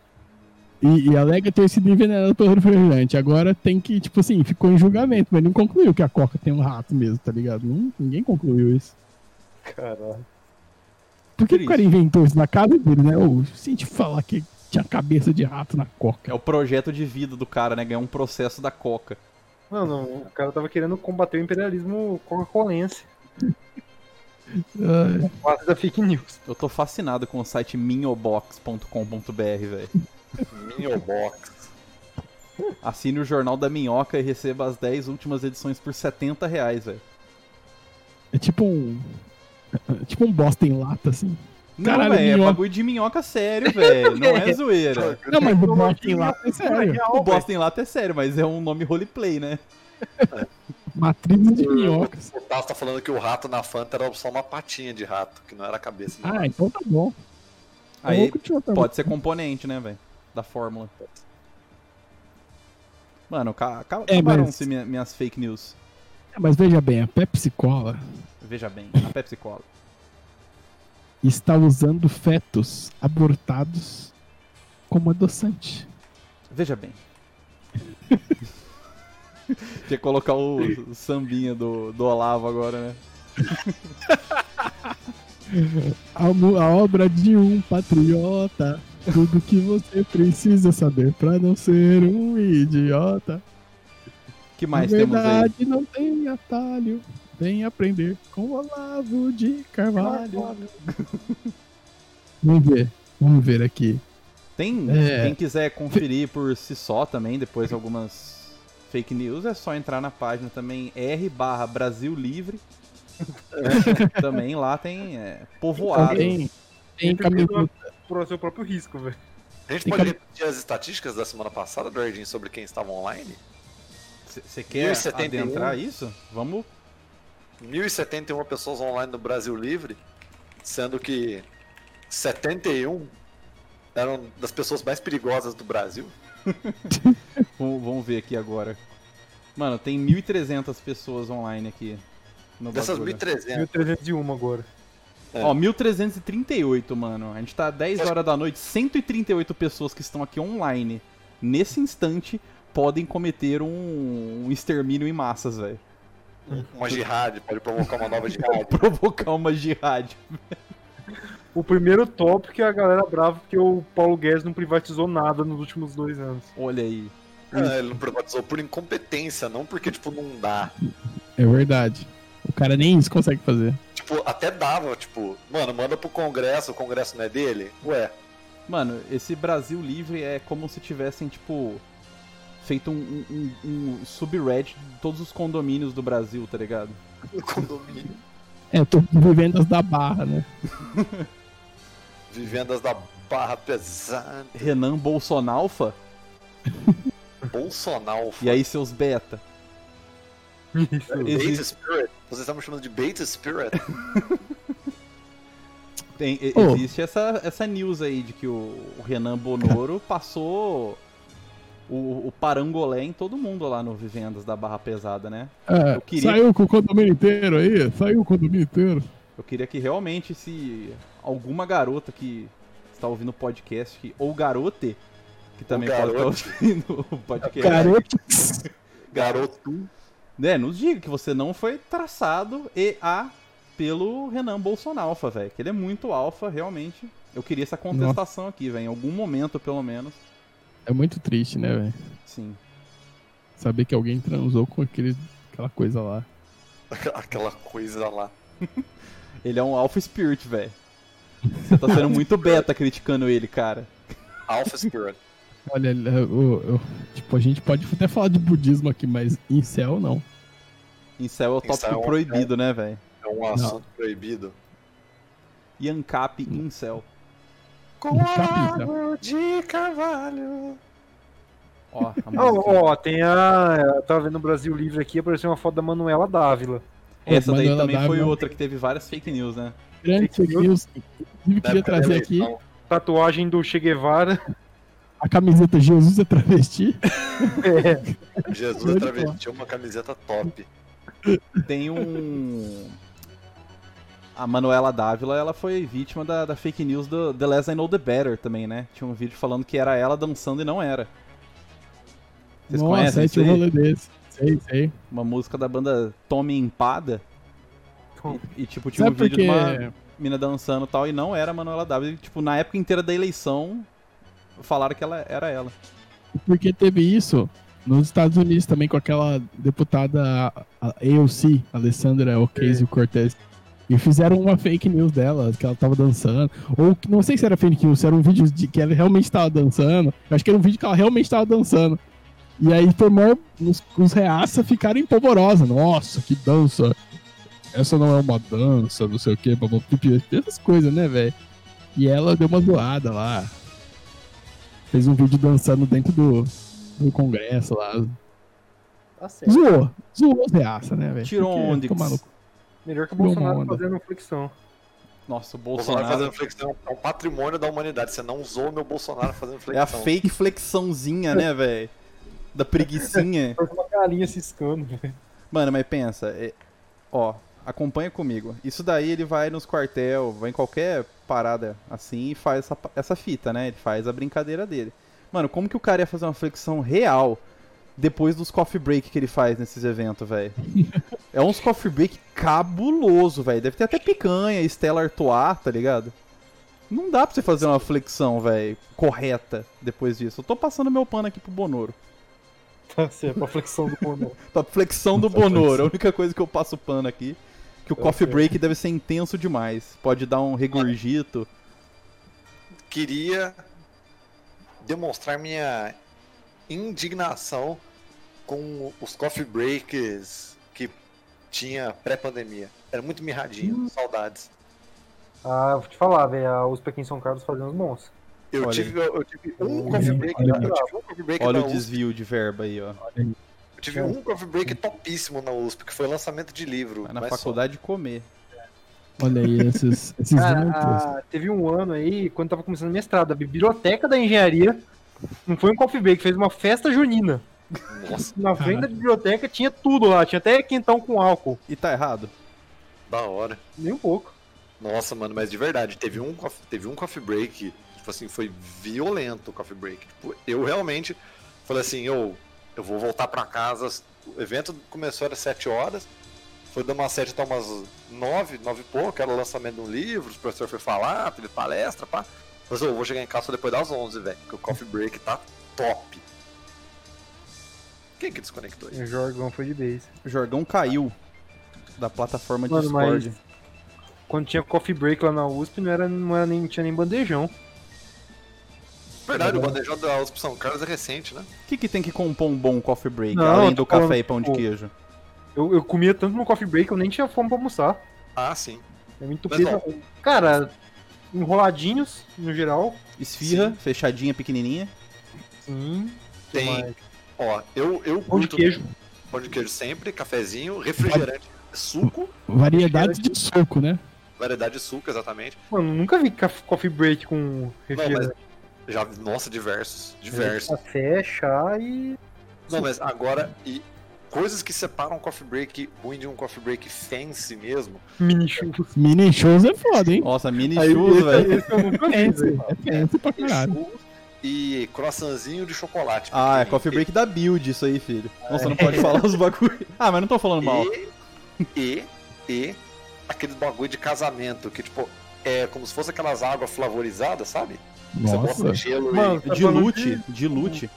E, e alega ter sido envenenado pelo refrigerante. Agora tem que, tipo assim, ficou em julgamento, mas não concluiu que a coca tem um rato mesmo, tá ligado? Não- ninguém concluiu isso. Caralho. Por que Triste. o cara inventou isso na casa dele, né? Ô, se a gente falar que tinha cabeça de rato na coca. É o projeto de vida do cara, né? Ganhar um processo da Coca. Não, não, o cara tava querendo combater o imperialismo coca-colense. Ai, Base da fake news. Eu tô fascinado com o site minhobox.com.br, velho. Minhobox. Assine o Jornal da Minhoca e receba as 10 últimas edições por 70 reais, velho. é tipo um. é tipo um bosta em lata, assim. Não, Caralho, velho, é minhoca. bagulho de minhoca sério, velho. Não é zoeira. Não, mas o bosta em lata é sério. O bosta em lata é sério, mas é um nome roleplay, né? Matriz de minhocas. O Tasso tá falando que o rato na Fanta era só uma patinha de rato, que não era a cabeça. Ah, rato. então tá bom. Aí pode ser componente, né, velho? Da fórmula. Mano, ca- ca- É, mas- minha- minhas fake news. É, Mas veja bem, a Pepsi Cola Veja bem, a Pepsi Cola. está usando fetos abortados como adoçante. Veja bem. Tinha que colocar o, o sambinha do, do Olavo agora, né? A, a obra de um patriota. Tudo que você precisa saber pra não ser um idiota. que mais Na temos aí? verdade, não tem atalho. Vem aprender com o Olavo de Carvalho. Vamos ver. Vamos ver aqui. Tem, É. quem quiser conferir por si só também, depois algumas fake news, é só entrar na página também r barra Brasil Livre. também lá tem é, povoado. Tem, tem Sempre caminho. Por seu próprio risco, velho. A gente pode repetir as estatísticas da semana passada, Eduardinho, sobre quem estava online? Você quer 1071? adentrar isso? Vamos 1.071 pessoas online no Brasil Livre, sendo que 71 eram das pessoas mais perigosas do Brasil. Vamos, ver aqui agora. Mano, tem 1.300 pessoas online aqui. No Dessas bagulho. 1.300. 1301 agora. É. Ó, 1.338, mano. A gente tá 10 horas da noite, 138 pessoas que estão aqui online. Nesse instante, podem cometer um, um extermínio em massas, velho. Uma jihad, pode provocar uma nova jihad. Provocar uma jihad. O primeiro tópico é a galera brava porque o Paulo Guedes não privatizou nada nos últimos dois anos. Olha aí. Ah, ele não privatizou por incompetência, não porque, tipo, não dá. É verdade. O cara nem isso consegue fazer. Tipo, até dava, tipo, mano, manda pro Congresso, o Congresso não é dele? Ué, Mano, esse Brasil Livre é como se tivessem, tipo, feito um, um, um subreddit de todos os condomínios do Brasil, tá ligado? condomínio. É, tô vivendas da barra, né? Vivendas da barra pesada. Renan Bolsonalfa, Bolsonaro. e aí seus beta. Existe, Spirit? Vocês estão me chamando de Bait Spirit? tem- Oh. existe essa, essa news aí de que o, o Renan Bonoro passou o, o parangolé em todo mundo lá no Vivendas da Barra Pesada, né? É, Eu queria- Saiu com o condomínio inteiro aí, saiu com o condomínio inteiro. Eu queria que realmente, se alguma garota que está ouvindo o podcast, que- ou garote, que também pode estar ouvindo o podcast, Garoto. Garoto. Né, nos diga que você não foi traçado e a pelo Renan Bolsonalfa, velho. Que ele é muito alfa, realmente. Eu queria essa contestação aqui, velho. Em algum momento, pelo menos. É muito triste, né, velho? Sim. Saber que alguém transou com aquele, aquela coisa lá. Aquela coisa lá. Ele é um alpha spirit, velho. Você tá sendo muito beta criticando ele, cara. Alpha Spirit. Olha, eu- eu- tipo, a gente pode até falar de budismo aqui, mas em céu não. Incel é o tópico Incel é um- proibido, né, velho? É um assunto proibido. Yancap Incel. Com Capita. água de carvalho. Ó, música. ó, tem a. Eu tava vendo o Brasil Livre aqui, apareceu uma foto da Manuela Dávila. Essa daí Manuela também foi Dávila. outra que teve várias fake news, né? Grande Fake news. Inclusive, queria trazer aqui eleição. Tatuagem do Che Guevara. A camiseta Jesus é travesti. É, Jesus Pode travestiu uma camiseta top. Tem um. A Manuela Dávila, ela foi vítima da, da fake news do The Less I Know The Better também, né? Tinha um vídeo falando que era ela dançando e não era. Vocês Nossa, conhecem aí isso aí? rolê desse. Sei, sei. Uma música da banda Tome Empada. E, e, tipo, tinha Sabe um vídeo de quê? uma mina dançando e tal, e não era a Manuela Dávila. E, tipo, na época inteira da eleição, falaram que ela era ela. Porque teve isso nos Estados Unidos também com aquela deputada AOC, Alessandra Ocasio-Cortez. E fizeram uma fake news dela, que ela tava dançando. Ou não sei se era fake news, se era um vídeo de que ela realmente tava dançando. Eu acho que era um vídeo que ela realmente tava dançando. E aí foi maior, os, os reaça ficaram empolvorosa. Nossa, que dança! Essa não é uma dança, não sei o que, essas coisas, né, velho? E ela deu uma zoada lá. Fez um vídeo dançando dentro do, do congresso lá. Tá certo. Zoou. Zoou reaça, né, velho? Tirou Porque onde? melhor que o Bolsonaro fazendo flexão. Nossa, o Bolsonaro Bolsonaro. fazendo flexão é um patrimônio da humanidade. Você não usou meu Bolsonaro fazendo É a flexão. fake flexãozinha, né, velho? Da preguiçinha. Uma carinha ciscando, velho. Mano, mas pensa, é- ó, acompanha comigo. Isso daí ele vai nos quartel, vai em qualquer parada assim e faz essa, essa fita, né? Ele faz a brincadeira dele. Mano, como que o cara ia fazer uma flexão real depois dos coffee break que ele faz nesses eventos, velho? é uns coffee break cabuloso, velho. Deve ter até picanha, Stella Artois, tá ligado? Não dá pra você fazer uma flexão, velho, correta depois disso. Eu tô passando meu pano aqui pro Bonoro. Tá certo, pra flexão do Bono. Pra flexão do Bonoro, a única coisa que eu passo pano aqui. Que o coffee break deve ser intenso demais. Pode dar um regurgito. Queria demonstrar minha indignação com os coffee breaks que tinha pré-pandemia. Era muito mirradinho, saudades. Ah, vou te falar, velho. A USP aqui em São Carlos fazendo os bons. Eu Olha tive, eu tive um Olha coffee aí, break, olha eu aí. tive um coffee break Olha o desvio de verba aí, ó. Eu tive um coffee break topíssimo na USP, que foi lançamento de livro. Na mas só. faculdade de comer. Olha aí esses, esses Cara, juntos. ah, teve um ano aí, quando tava começando o mestrado, a biblioteca da engenharia não foi um coffee break, fez uma festa junina. Nossa, Na frente da biblioteca tinha tudo lá, tinha até quentão com álcool. E tá errado? da hora. Nem um pouco. Nossa, mano, mas de verdade, teve um, teve um coffee break, tipo assim, foi violento o coffee break. Tipo, eu realmente falei assim, eu, eu vou voltar pra casa. O evento começou às 7 horas, foi de umas 7 até umas 9, 9 e pouco, era o lançamento de um livro, o professor foi falar, teve palestra, pá. Mas eu vou chegar em casa só depois das 11, velho, que o coffee break tá top. Quem que desconectou aí? O Jorgão foi de base. O Jorgão caiu da plataforma Mano, Discord. mas- Quando tinha coffee break lá na USP, não, era, não, era nem, não tinha nem bandejão. Verdade, o bandejão da USP São Carlos é recente, né? O que, que tem que compor um bom coffee break, Não, além do café e pão de tipo, queijo? Eu, eu comia tanto no coffee break, eu nem tinha fome pra almoçar. Ah, sim. Eu me entupi. Mas, Cara, enroladinhos, no geral. Esfirra, Sim. fechadinha, pequenininha. Sim. Que Tem. mais? Ó, eu, eu Pão de queijo. pão de queijo sempre, cafezinho, refrigerante, suco, Variedade de suco, né? variedade de suco, exatamente. Mano, nunca vi coffee break com Não, mas refrigerante. Já, nossa, diversos, diversos. Café, chá e. Não, mas agora, e coisas que separam um coffee break ruim de um coffee break fancy mesmo. Mini churros. Mini shows é foda, hein? Nossa, mini Aí, shoes, esse, velho. eu nunca Fancy, velho. é fancy pra caralho. E croissantzinho de chocolate. Ah, é coffee break da build isso aí, filho. Nossa, não pode falar os bagulho. Ah, mas não tô falando mal. E, e, e aqueles bagulho de casamento, que tipo, é como se fosse aquelas águas flavorizadas, sabe? Você Nossa. bota gelo Mano, e... tá falando Dilute, dilute.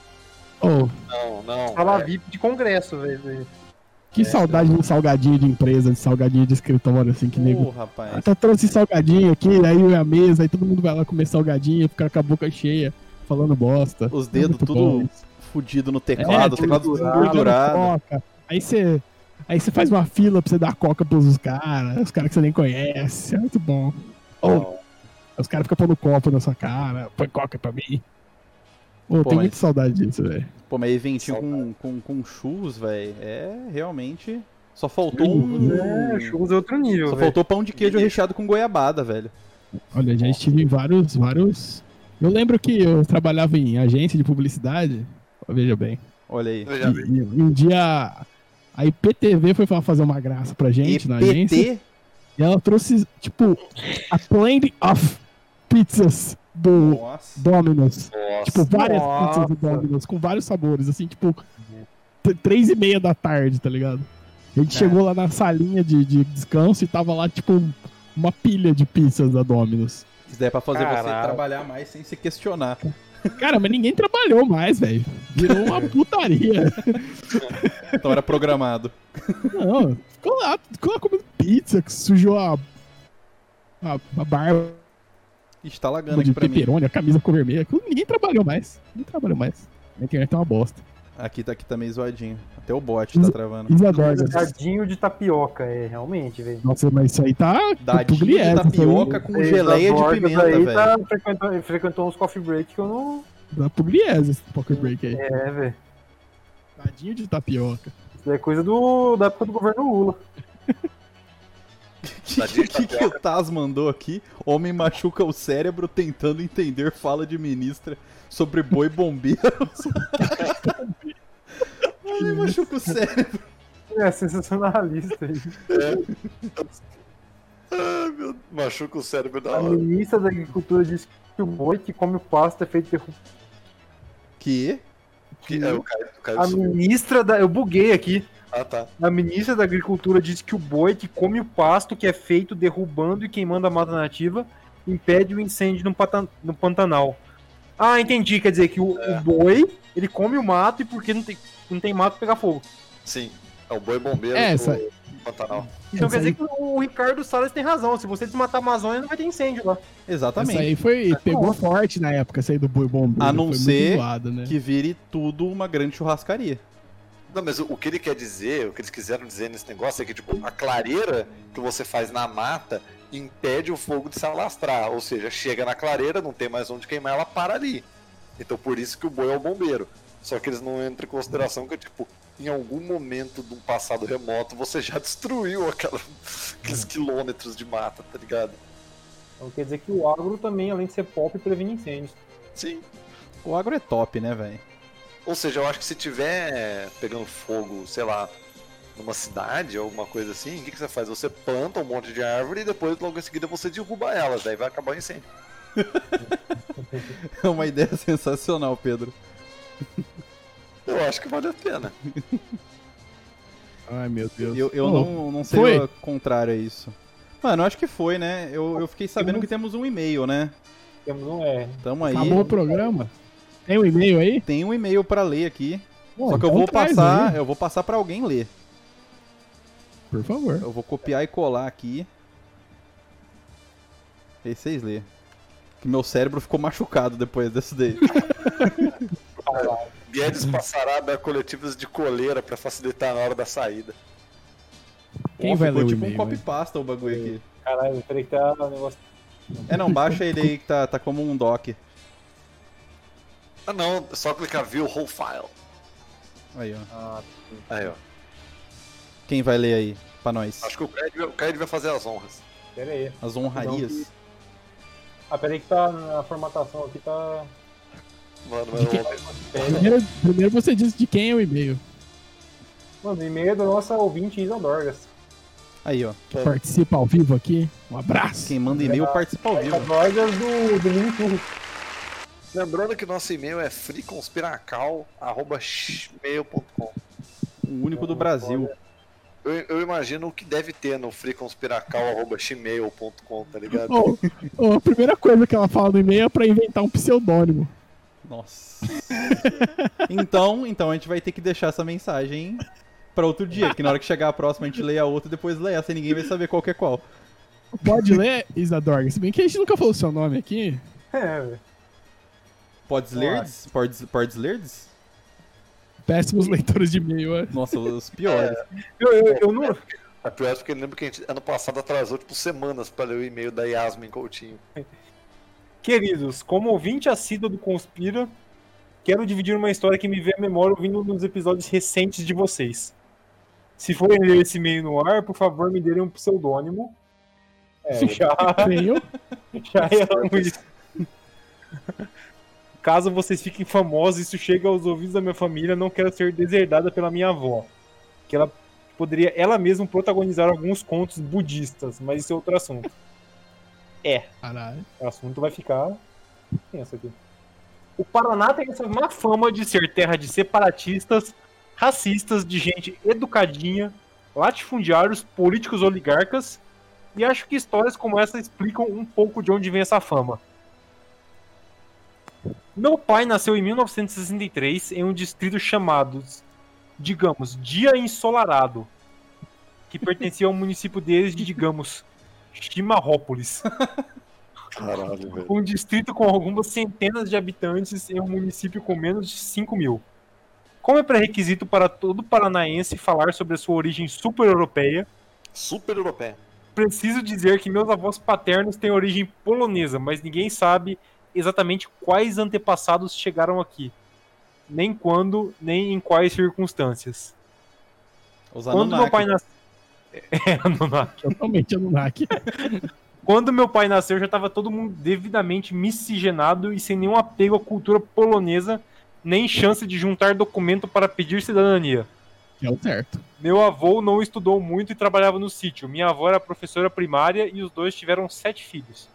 Oh, Não, não. Sala é- VIP de congresso, velho. que saudade de salgadinho de empresa, de salgadinho de escritório, assim, que nego. Ô, rapaz. Até trouxe salgadinho aqui, aí a mesa, aí todo mundo vai lá comer salgadinho, ficar com a boca cheia, falando bosta. Os dedos tudo bom. fudido no teclado, É, o teclado tudo gordurado. engordurado. Aí você. Aí você faz uma fila pra você dar coca pros caras, os caras que você nem conhece. É muito bom. Ou os caras ficam pondo copo na sua cara, põe coca pra mim. Pô, Pô, tem mas- muita saudade disso, velho. Pô, mas eventinho com, com, com shoes, velho, é realmente. Só faltou um. É, churros é outro nível, Só velho. faltou pão de queijo recheado com goiabada, velho. Olha, já estive em vários, vários. Eu lembro que eu trabalhava em agência de publicidade. Veja bem. Olha aí. E, e um dia a IPTV foi fa- fazer uma graça pra gente na agência. E ela trouxe, tipo, a plane of pizzas do Nossa. Domino's. Nossa. Tipo, várias Nossa. pizzas do Domino's, com vários sabores, assim, tipo, três e meia da tarde, tá ligado? A gente É. chegou lá na salinha de, de descanso e tava lá, tipo, uma pilha de pizzas da Domino's. Isso daí é pra fazer você trabalhar mais sem se questionar. Cara, mas ninguém trabalhou mais, velho. Virou uma putaria. Então era programado. Não, ficou lá, ficou lá comendo pizza, que sujou a, a, a barba Ixi, tá lagando de aqui pra mim. peperoni, a camisa cor vermelha. Ninguém trabalhou mais. Ninguém trabalhou mais. A internet é uma bosta. Aqui tá, aqui tá meio zoadinho. Até o bot tá travando. Isadorga. Dadinho de tapioca, é, realmente, velho. Nossa, mas isso aí tá. Dadinho de tapioca com geleia de pimenta, aí velho. Tá, frequentou, frequentou uns coffee break que eu não. Da Pugliese esse poker break aí. É, velho. Tadinho de tapioca. Isso é coisa do, da época do governo Lula. O que, que, que o Taz mandou aqui? Homem machuca o cérebro tentando entender fala de ministra sobre boi bombeiro. Homem machuca o cérebro. É, sensacionalista aí. Ai, meu... Machuca o cérebro da A hora. ministra da Agricultura disse que o boi que come o pasto é feito de Que? Que é, o cara, o cara A sumiu. ministra da. Eu buguei aqui. Ah, tá. A ministra da Agricultura disse que o boi que come o pasto que é feito derrubando e queimando a mata nativa impede o incêndio no, patan- no Pantanal. Ah, entendi. Quer dizer que o, o boi ele come o mato e porque não tem, não tem mato pegar fogo. Sim. É o boi bombeiro É, do essa- Pantanal. Então Essa quer dizer aí- que o Ricardo Salles tem razão. Se você desmatar a Amazônia, não vai ter incêndio lá. Exatamente. aí foi. Pegou forte na época, essa aí do boi bombeiro. A não foi muito ser zoada, né? Que vire tudo uma grande churrascaria. Não, mas o, o que ele quer dizer, o que eles quiseram dizer nesse negócio é que, tipo, a clareira que você faz na mata impede o fogo de se alastrar. Ou seja, chega na clareira, não tem mais onde queimar, ela para ali. Então por isso que o boi é o bombeiro. Só que eles não entram em consideração que, tipo, em algum momento de um passado remoto você já destruiu aquela, aqueles quilômetros de mata, tá ligado? Então quer dizer que o agro também, além de ser pop, previne incêndios. Sim. O agro é top, né, velho? Ou seja, eu acho que se tiver pegando fogo, sei lá, numa cidade, alguma coisa assim, o que, que você faz? Você planta um monte de árvore e depois, logo em seguida, você derruba elas, daí vai acabar o incêndio. É uma ideia sensacional, Pedro. Eu acho que vale a pena. Ai, meu Deus. Eu, eu Oh, não, não sei foi? o contrário a isso. Mano, eu acho que foi, né? Eu, eu fiquei sabendo que temos um e-mail, né? Temos um R. Tamo aí. Acabou o programa. Tem um e-mail aí? Tem um e-mail pra ler aqui. Bom, Só que eu então vou passar, aí, eu vou passar para alguém ler. Por favor. Eu vou copiar e colar aqui. E aí vocês lê. Que meu cérebro ficou machucado depois desse daí. Guedes passará da coletivas de coleira pra facilitar na hora da saída. Quem Ó, vai ler o tipo um e-mail, copy pasta o bagulho aqui. Caralho, peraí que tá um negócio. É não, baixa ele aí que tá, tá como um doc. Ah não, é só clicar view whole file. Aí, ó. Ah, Aí, ó. Quem vai ler aí pra nós? Acho que o Caio, o Caio devia fazer as honras. pera aí. As honrarias. Ah, peraí que tá na formatação aqui, tá. Mano, mas eu vou- Pera. Primeiro, primeiro você disse de quem é o e-mail. Mano, e-mail é da nossa ouvinte Isa Dorgas. Aí, ó. Que participa ao vivo aqui. Um abraço. Quem manda e-mail participa ao Isa vivo. Dorgas do, do Mini Tour. Lembrando que nosso e-mail é freeconspiracal.gmail.com O único do Brasil. eu, eu imagino o que deve ter no freeconspiracal.gmail.com, tá ligado? Ô, ô, a primeira coisa que ela fala no e-mail é pra inventar um pseudônimo. Nossa. então, então a gente vai ter que deixar essa mensagem pra outro dia, que na hora que chegar a próxima a gente lê a outra e depois lê essa e ninguém vai saber qual que é qual. Pode ler, Isadorga? Se bem que a gente nunca falou seu nome aqui. É, velho. Podes lerdes? Podes, podes lerdes? Péssimos leitores de e-mail. é. Nossa, os piores. Eu, eu, eu não. A pior é porque eu lembro que a gente, ano passado atrasou tipo semanas pra ler o e-mail da Yasmin Coutinho. Queridos, como ouvinte assíduo do Conspira, quero dividir uma história que me veio à memória ouvindo nos episódios recentes de vocês. Se forem ler esse e-mail no ar, por favor, me dêem um pseudônimo. É, já, já isso. Caso vocês fiquem famosos e isso chegue aos ouvidos da minha família, não quero ser deserdada pela minha avó. Que ela poderia ela mesma protagonizar alguns contos budistas, mas isso é outro assunto. Caralho. O assunto vai ficar tenso aqui. O Paraná tem essa má fama de ser terra de separatistas, racistas, de gente educadinha, latifundiários, políticos oligarcas, e acho que histórias como essa explicam um pouco de onde vem essa fama. Meu pai nasceu em 1963 em um distrito chamado, digamos, Dia Ensolarado, que pertencia ao município deles de, digamos, Chimarrópolis Caralho, velho. um distrito com algumas centenas de habitantes em um município com menos de 5 mil. Como é pré-requisito para todo paranaense falar sobre a sua origem super-europeia, Super europeia. preciso dizer que meus avós paternos têm origem polonesa, mas ninguém sabe exatamente quais antepassados chegaram aqui. Nem quando, nem em quais circunstâncias. Os Quando meu pai nasceu. É, Anunnaki. Totalmente Anunnaki. Quando meu pai nasceu, já estava todo mundo devidamente miscigenado e sem nenhum apego à cultura polonesa, nem chance de juntar documento para pedir cidadania. É o certo. Meu avô não estudou muito e trabalhava no sítio. Minha avó era professora primária e os dois tiveram sete filhos.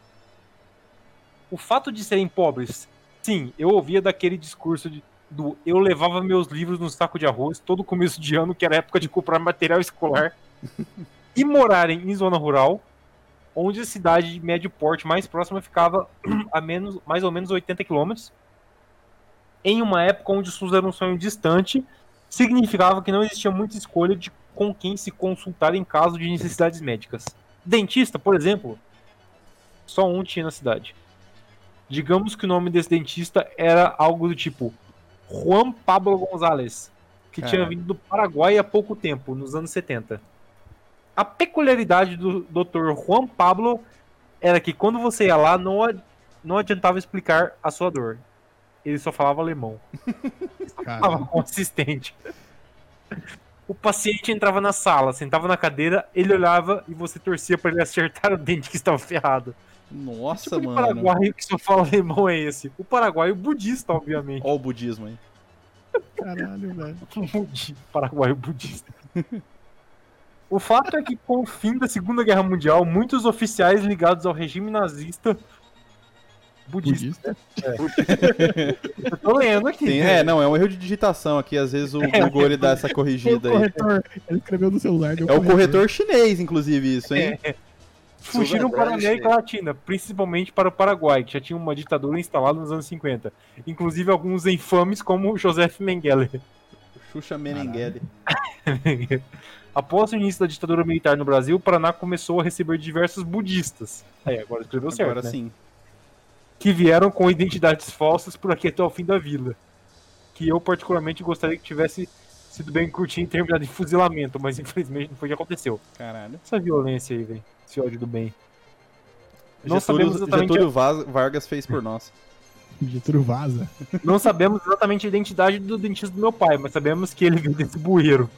O fato de serem pobres, sim, eu ouvia daquele discurso de- do eu levava meus livros no saco de arroz todo começo de ano, que era época de comprar material escolar, e morarem em zona rural, onde a cidade de médio porte mais próxima ficava a menos, mais ou menos 80 quilômetros, em uma época onde o SUS era um sonho distante, significava que não existia muita escolha de com quem se consultar em caso de necessidades médicas. Dentista, por exemplo, só um tinha na cidade. Digamos que o nome desse dentista era algo do tipo Juan Pablo González, que tinha Caralho. vindo do Paraguai há pouco tempo, nos anos 70. A peculiaridade do Dr. Juan Pablo era que quando você ia lá, não, não adiantava explicar a sua dor. Ele só falava alemão. Cara, Tava consistente. O paciente entrava na sala, sentava na cadeira, ele olhava e você torcia pra ele acertar o dente que estava ferrado. Nossa, tipo mano. paraguaio que só fala alemão é esse. O paraguaio budista, obviamente. Ó o budismo aí. Caralho, velho. Budi- Paraguaio budista. O fato é que, com o fim da Segunda Guerra Mundial, muitos oficiais ligados ao regime nazista budista. Budista. Eu tô lendo aqui. Tem- é, não, é um erro de digitação aqui. Às vezes o Google ele dá essa O corrigida aí. corretor, ele escreveu no celular. É o corretor chinês, inclusive, isso, hein? Fugiram para a América Latina, principalmente para o Paraguai, que já tinha uma ditadura instalada nos anos 50. Inclusive alguns infames como Joseph Mengele. Xuxa Menengele. Após o início da ditadura militar no Brasil, o Paraná começou a receber diversos budistas. Aí, agora escreveu certo, Agora né? sim. Que vieram com identidades falsas por aqui até o fim da vida. Que eu, particularmente, gostaria que tivesse sido bem curtinho e terminado em fuzilamento, mas infelizmente não foi o que aconteceu. Caralho. Essa violência aí, velho. Esse ódio do bem. Não Getúlio, sabemos exatamente Getúlio Vaz- Vargas fez por nós. Getúlio vaza. Não sabemos exatamente a identidade do dentista do meu pai, mas sabemos que ele veio desse bueiro.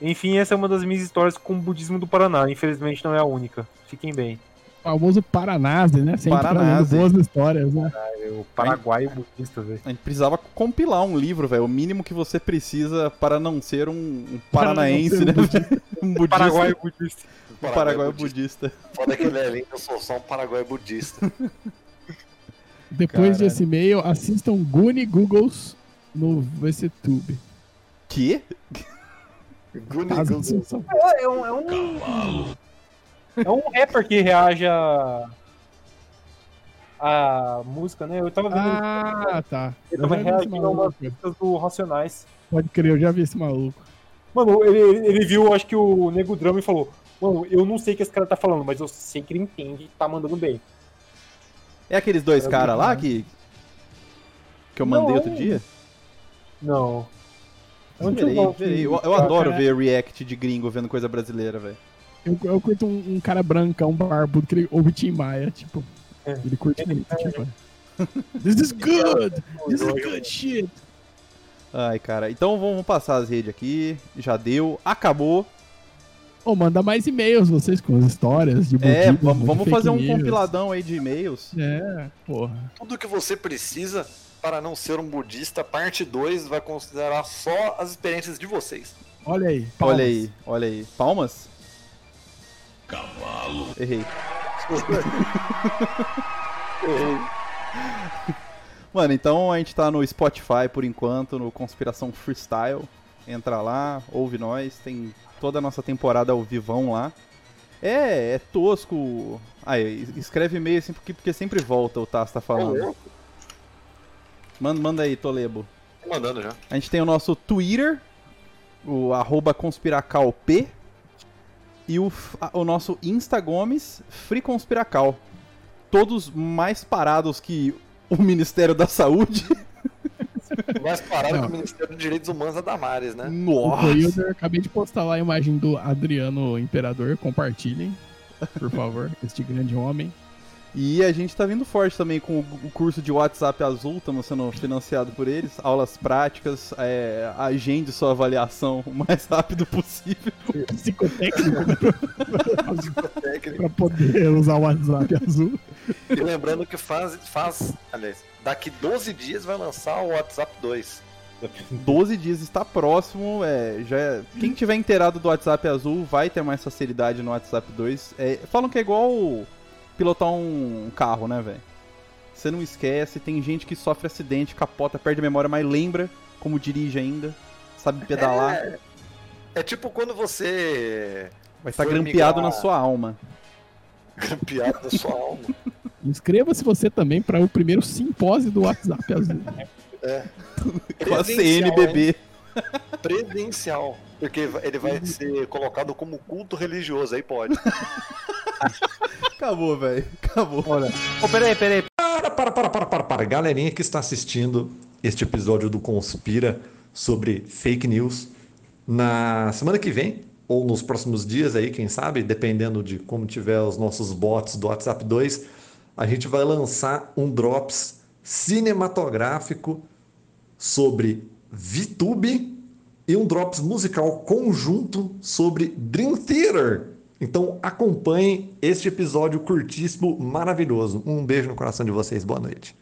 Enfim, essa é uma das minhas histórias com o budismo do Paraná. Infelizmente não é a única. Fiquem bem. O famoso Paranase, né? Sempre Paranase. trazendo boas histórias, né? O paraguaio budista, velho. A gente precisava compilar um livro, velho. O mínimo que você precisa para não ser um, um paranaense, Para né? não ser Um budista. Paraguaio budista. Um paraguaio budista. Foda que ele é lindo, eu sou só um paraguaio budista. Depois Caralho. desse e-mail, assistam Goonie Googles no VCTube. Que? Gugu. assunção. É, é um, é um. É um rapper que reage a. a música, né? Eu tava vendo Ah, tá. ele Eu tava reagindo a umas maluco. músicas do Racionais. Pode crer, eu já vi esse maluco. Mano, ele, ele- ele viu, acho que o Nego Drama e falou: Mano, eu não sei o que esse cara tá falando, mas eu sei que ele entende e tá mandando bem. É aqueles dois É caras lá que. Que eu mandei Não. outro dia? Não. Verei. que- Eu, eu adoro ver react de gringo vendo coisa brasileira, velho. Eu, eu curto um, um cara brancão, barbudo, que ele ouve Tim Maia, tipo. É. Ele curte muito, tipo. This is good! This is good shit! Ai, cara. Então vamos passar as redes aqui. Já deu. Acabou. Ô, manda mais e-mails, vocês com as histórias de É, vamos, de vamos fake fazer um news. compiladão aí de e-mails. É, porra. Tudo que você precisa para não ser um budista, parte 2 vai considerar só as experiências de vocês. Olha aí. Olha palmas. aí, olha aí. Palmas? Cavalo. Errei. Mano, então a gente tá no Spotify por enquanto, no Conspiração Freestyle. Entra lá, ouve nós, tem toda a nossa temporada ao vivão lá. É, é tosco. Aí, escreve e-mail assim porque, porque sempre volta o Tassi tá falando. Manda, manda aí, Tolebo. Tô mandando já. A gente tem o nosso Twitter, o arroba conspiracalp, e o, o nosso Instagomes, FreeConspiracal. Todos mais parados que o Ministério da Saúde. Mais parado Não. que o Ministério dos Direitos Humanos da Damares, né? Nossa! Coilder, acabei de postar lá a imagem do Adriano Imperador. Compartilhem, por favor, este grande homem. E a gente tá vindo forte também com o, curso de WhatsApp Azul, estamos sendo financiado por eles. Aulas práticas, é, agende sua avaliação o mais rápido possível. Psicotécnico né, Técnico. pra poder usar o WhatsApp azul. E lembrando que faz, faz, aliás, daqui 12 dias vai lançar o WhatsApp 2. 12 dias está próximo. É, já é- Quem tiver inteirado do WhatsApp azul vai ter mais facilidade no WhatsApp 2. É, falam que é igual pilotar um carro, né, velho? Você não esquece, tem gente que sofre acidente, capota, perde a memória, mas lembra como dirige ainda, sabe pedalar, É, é tipo quando você vai estar foi grampeado migrar- na sua alma. grampeado da sua alma. Inscreva-se você também para o primeiro simpósio do WhatsApp azul. Com a CNBB. Presencial. Porque ele vai ser colocado como culto religioso, aí pode. Acabou, velho. Acabou. Olha. Ô, peraí, peraí. Para, para, para, para, para, para. Galerinha que está assistindo este episódio do Conspira sobre fake news, na semana que vem, ou nos próximos dias aí, quem sabe, dependendo de como tiver os nossos bots do WhatsApp 2, a gente vai lançar um Drops cinematográfico sobre VTube e um Drops musical conjunto sobre Dream Theater. Então acompanhem este episódio curtíssimo, maravilhoso. Um beijo no coração de vocês. Boa noite.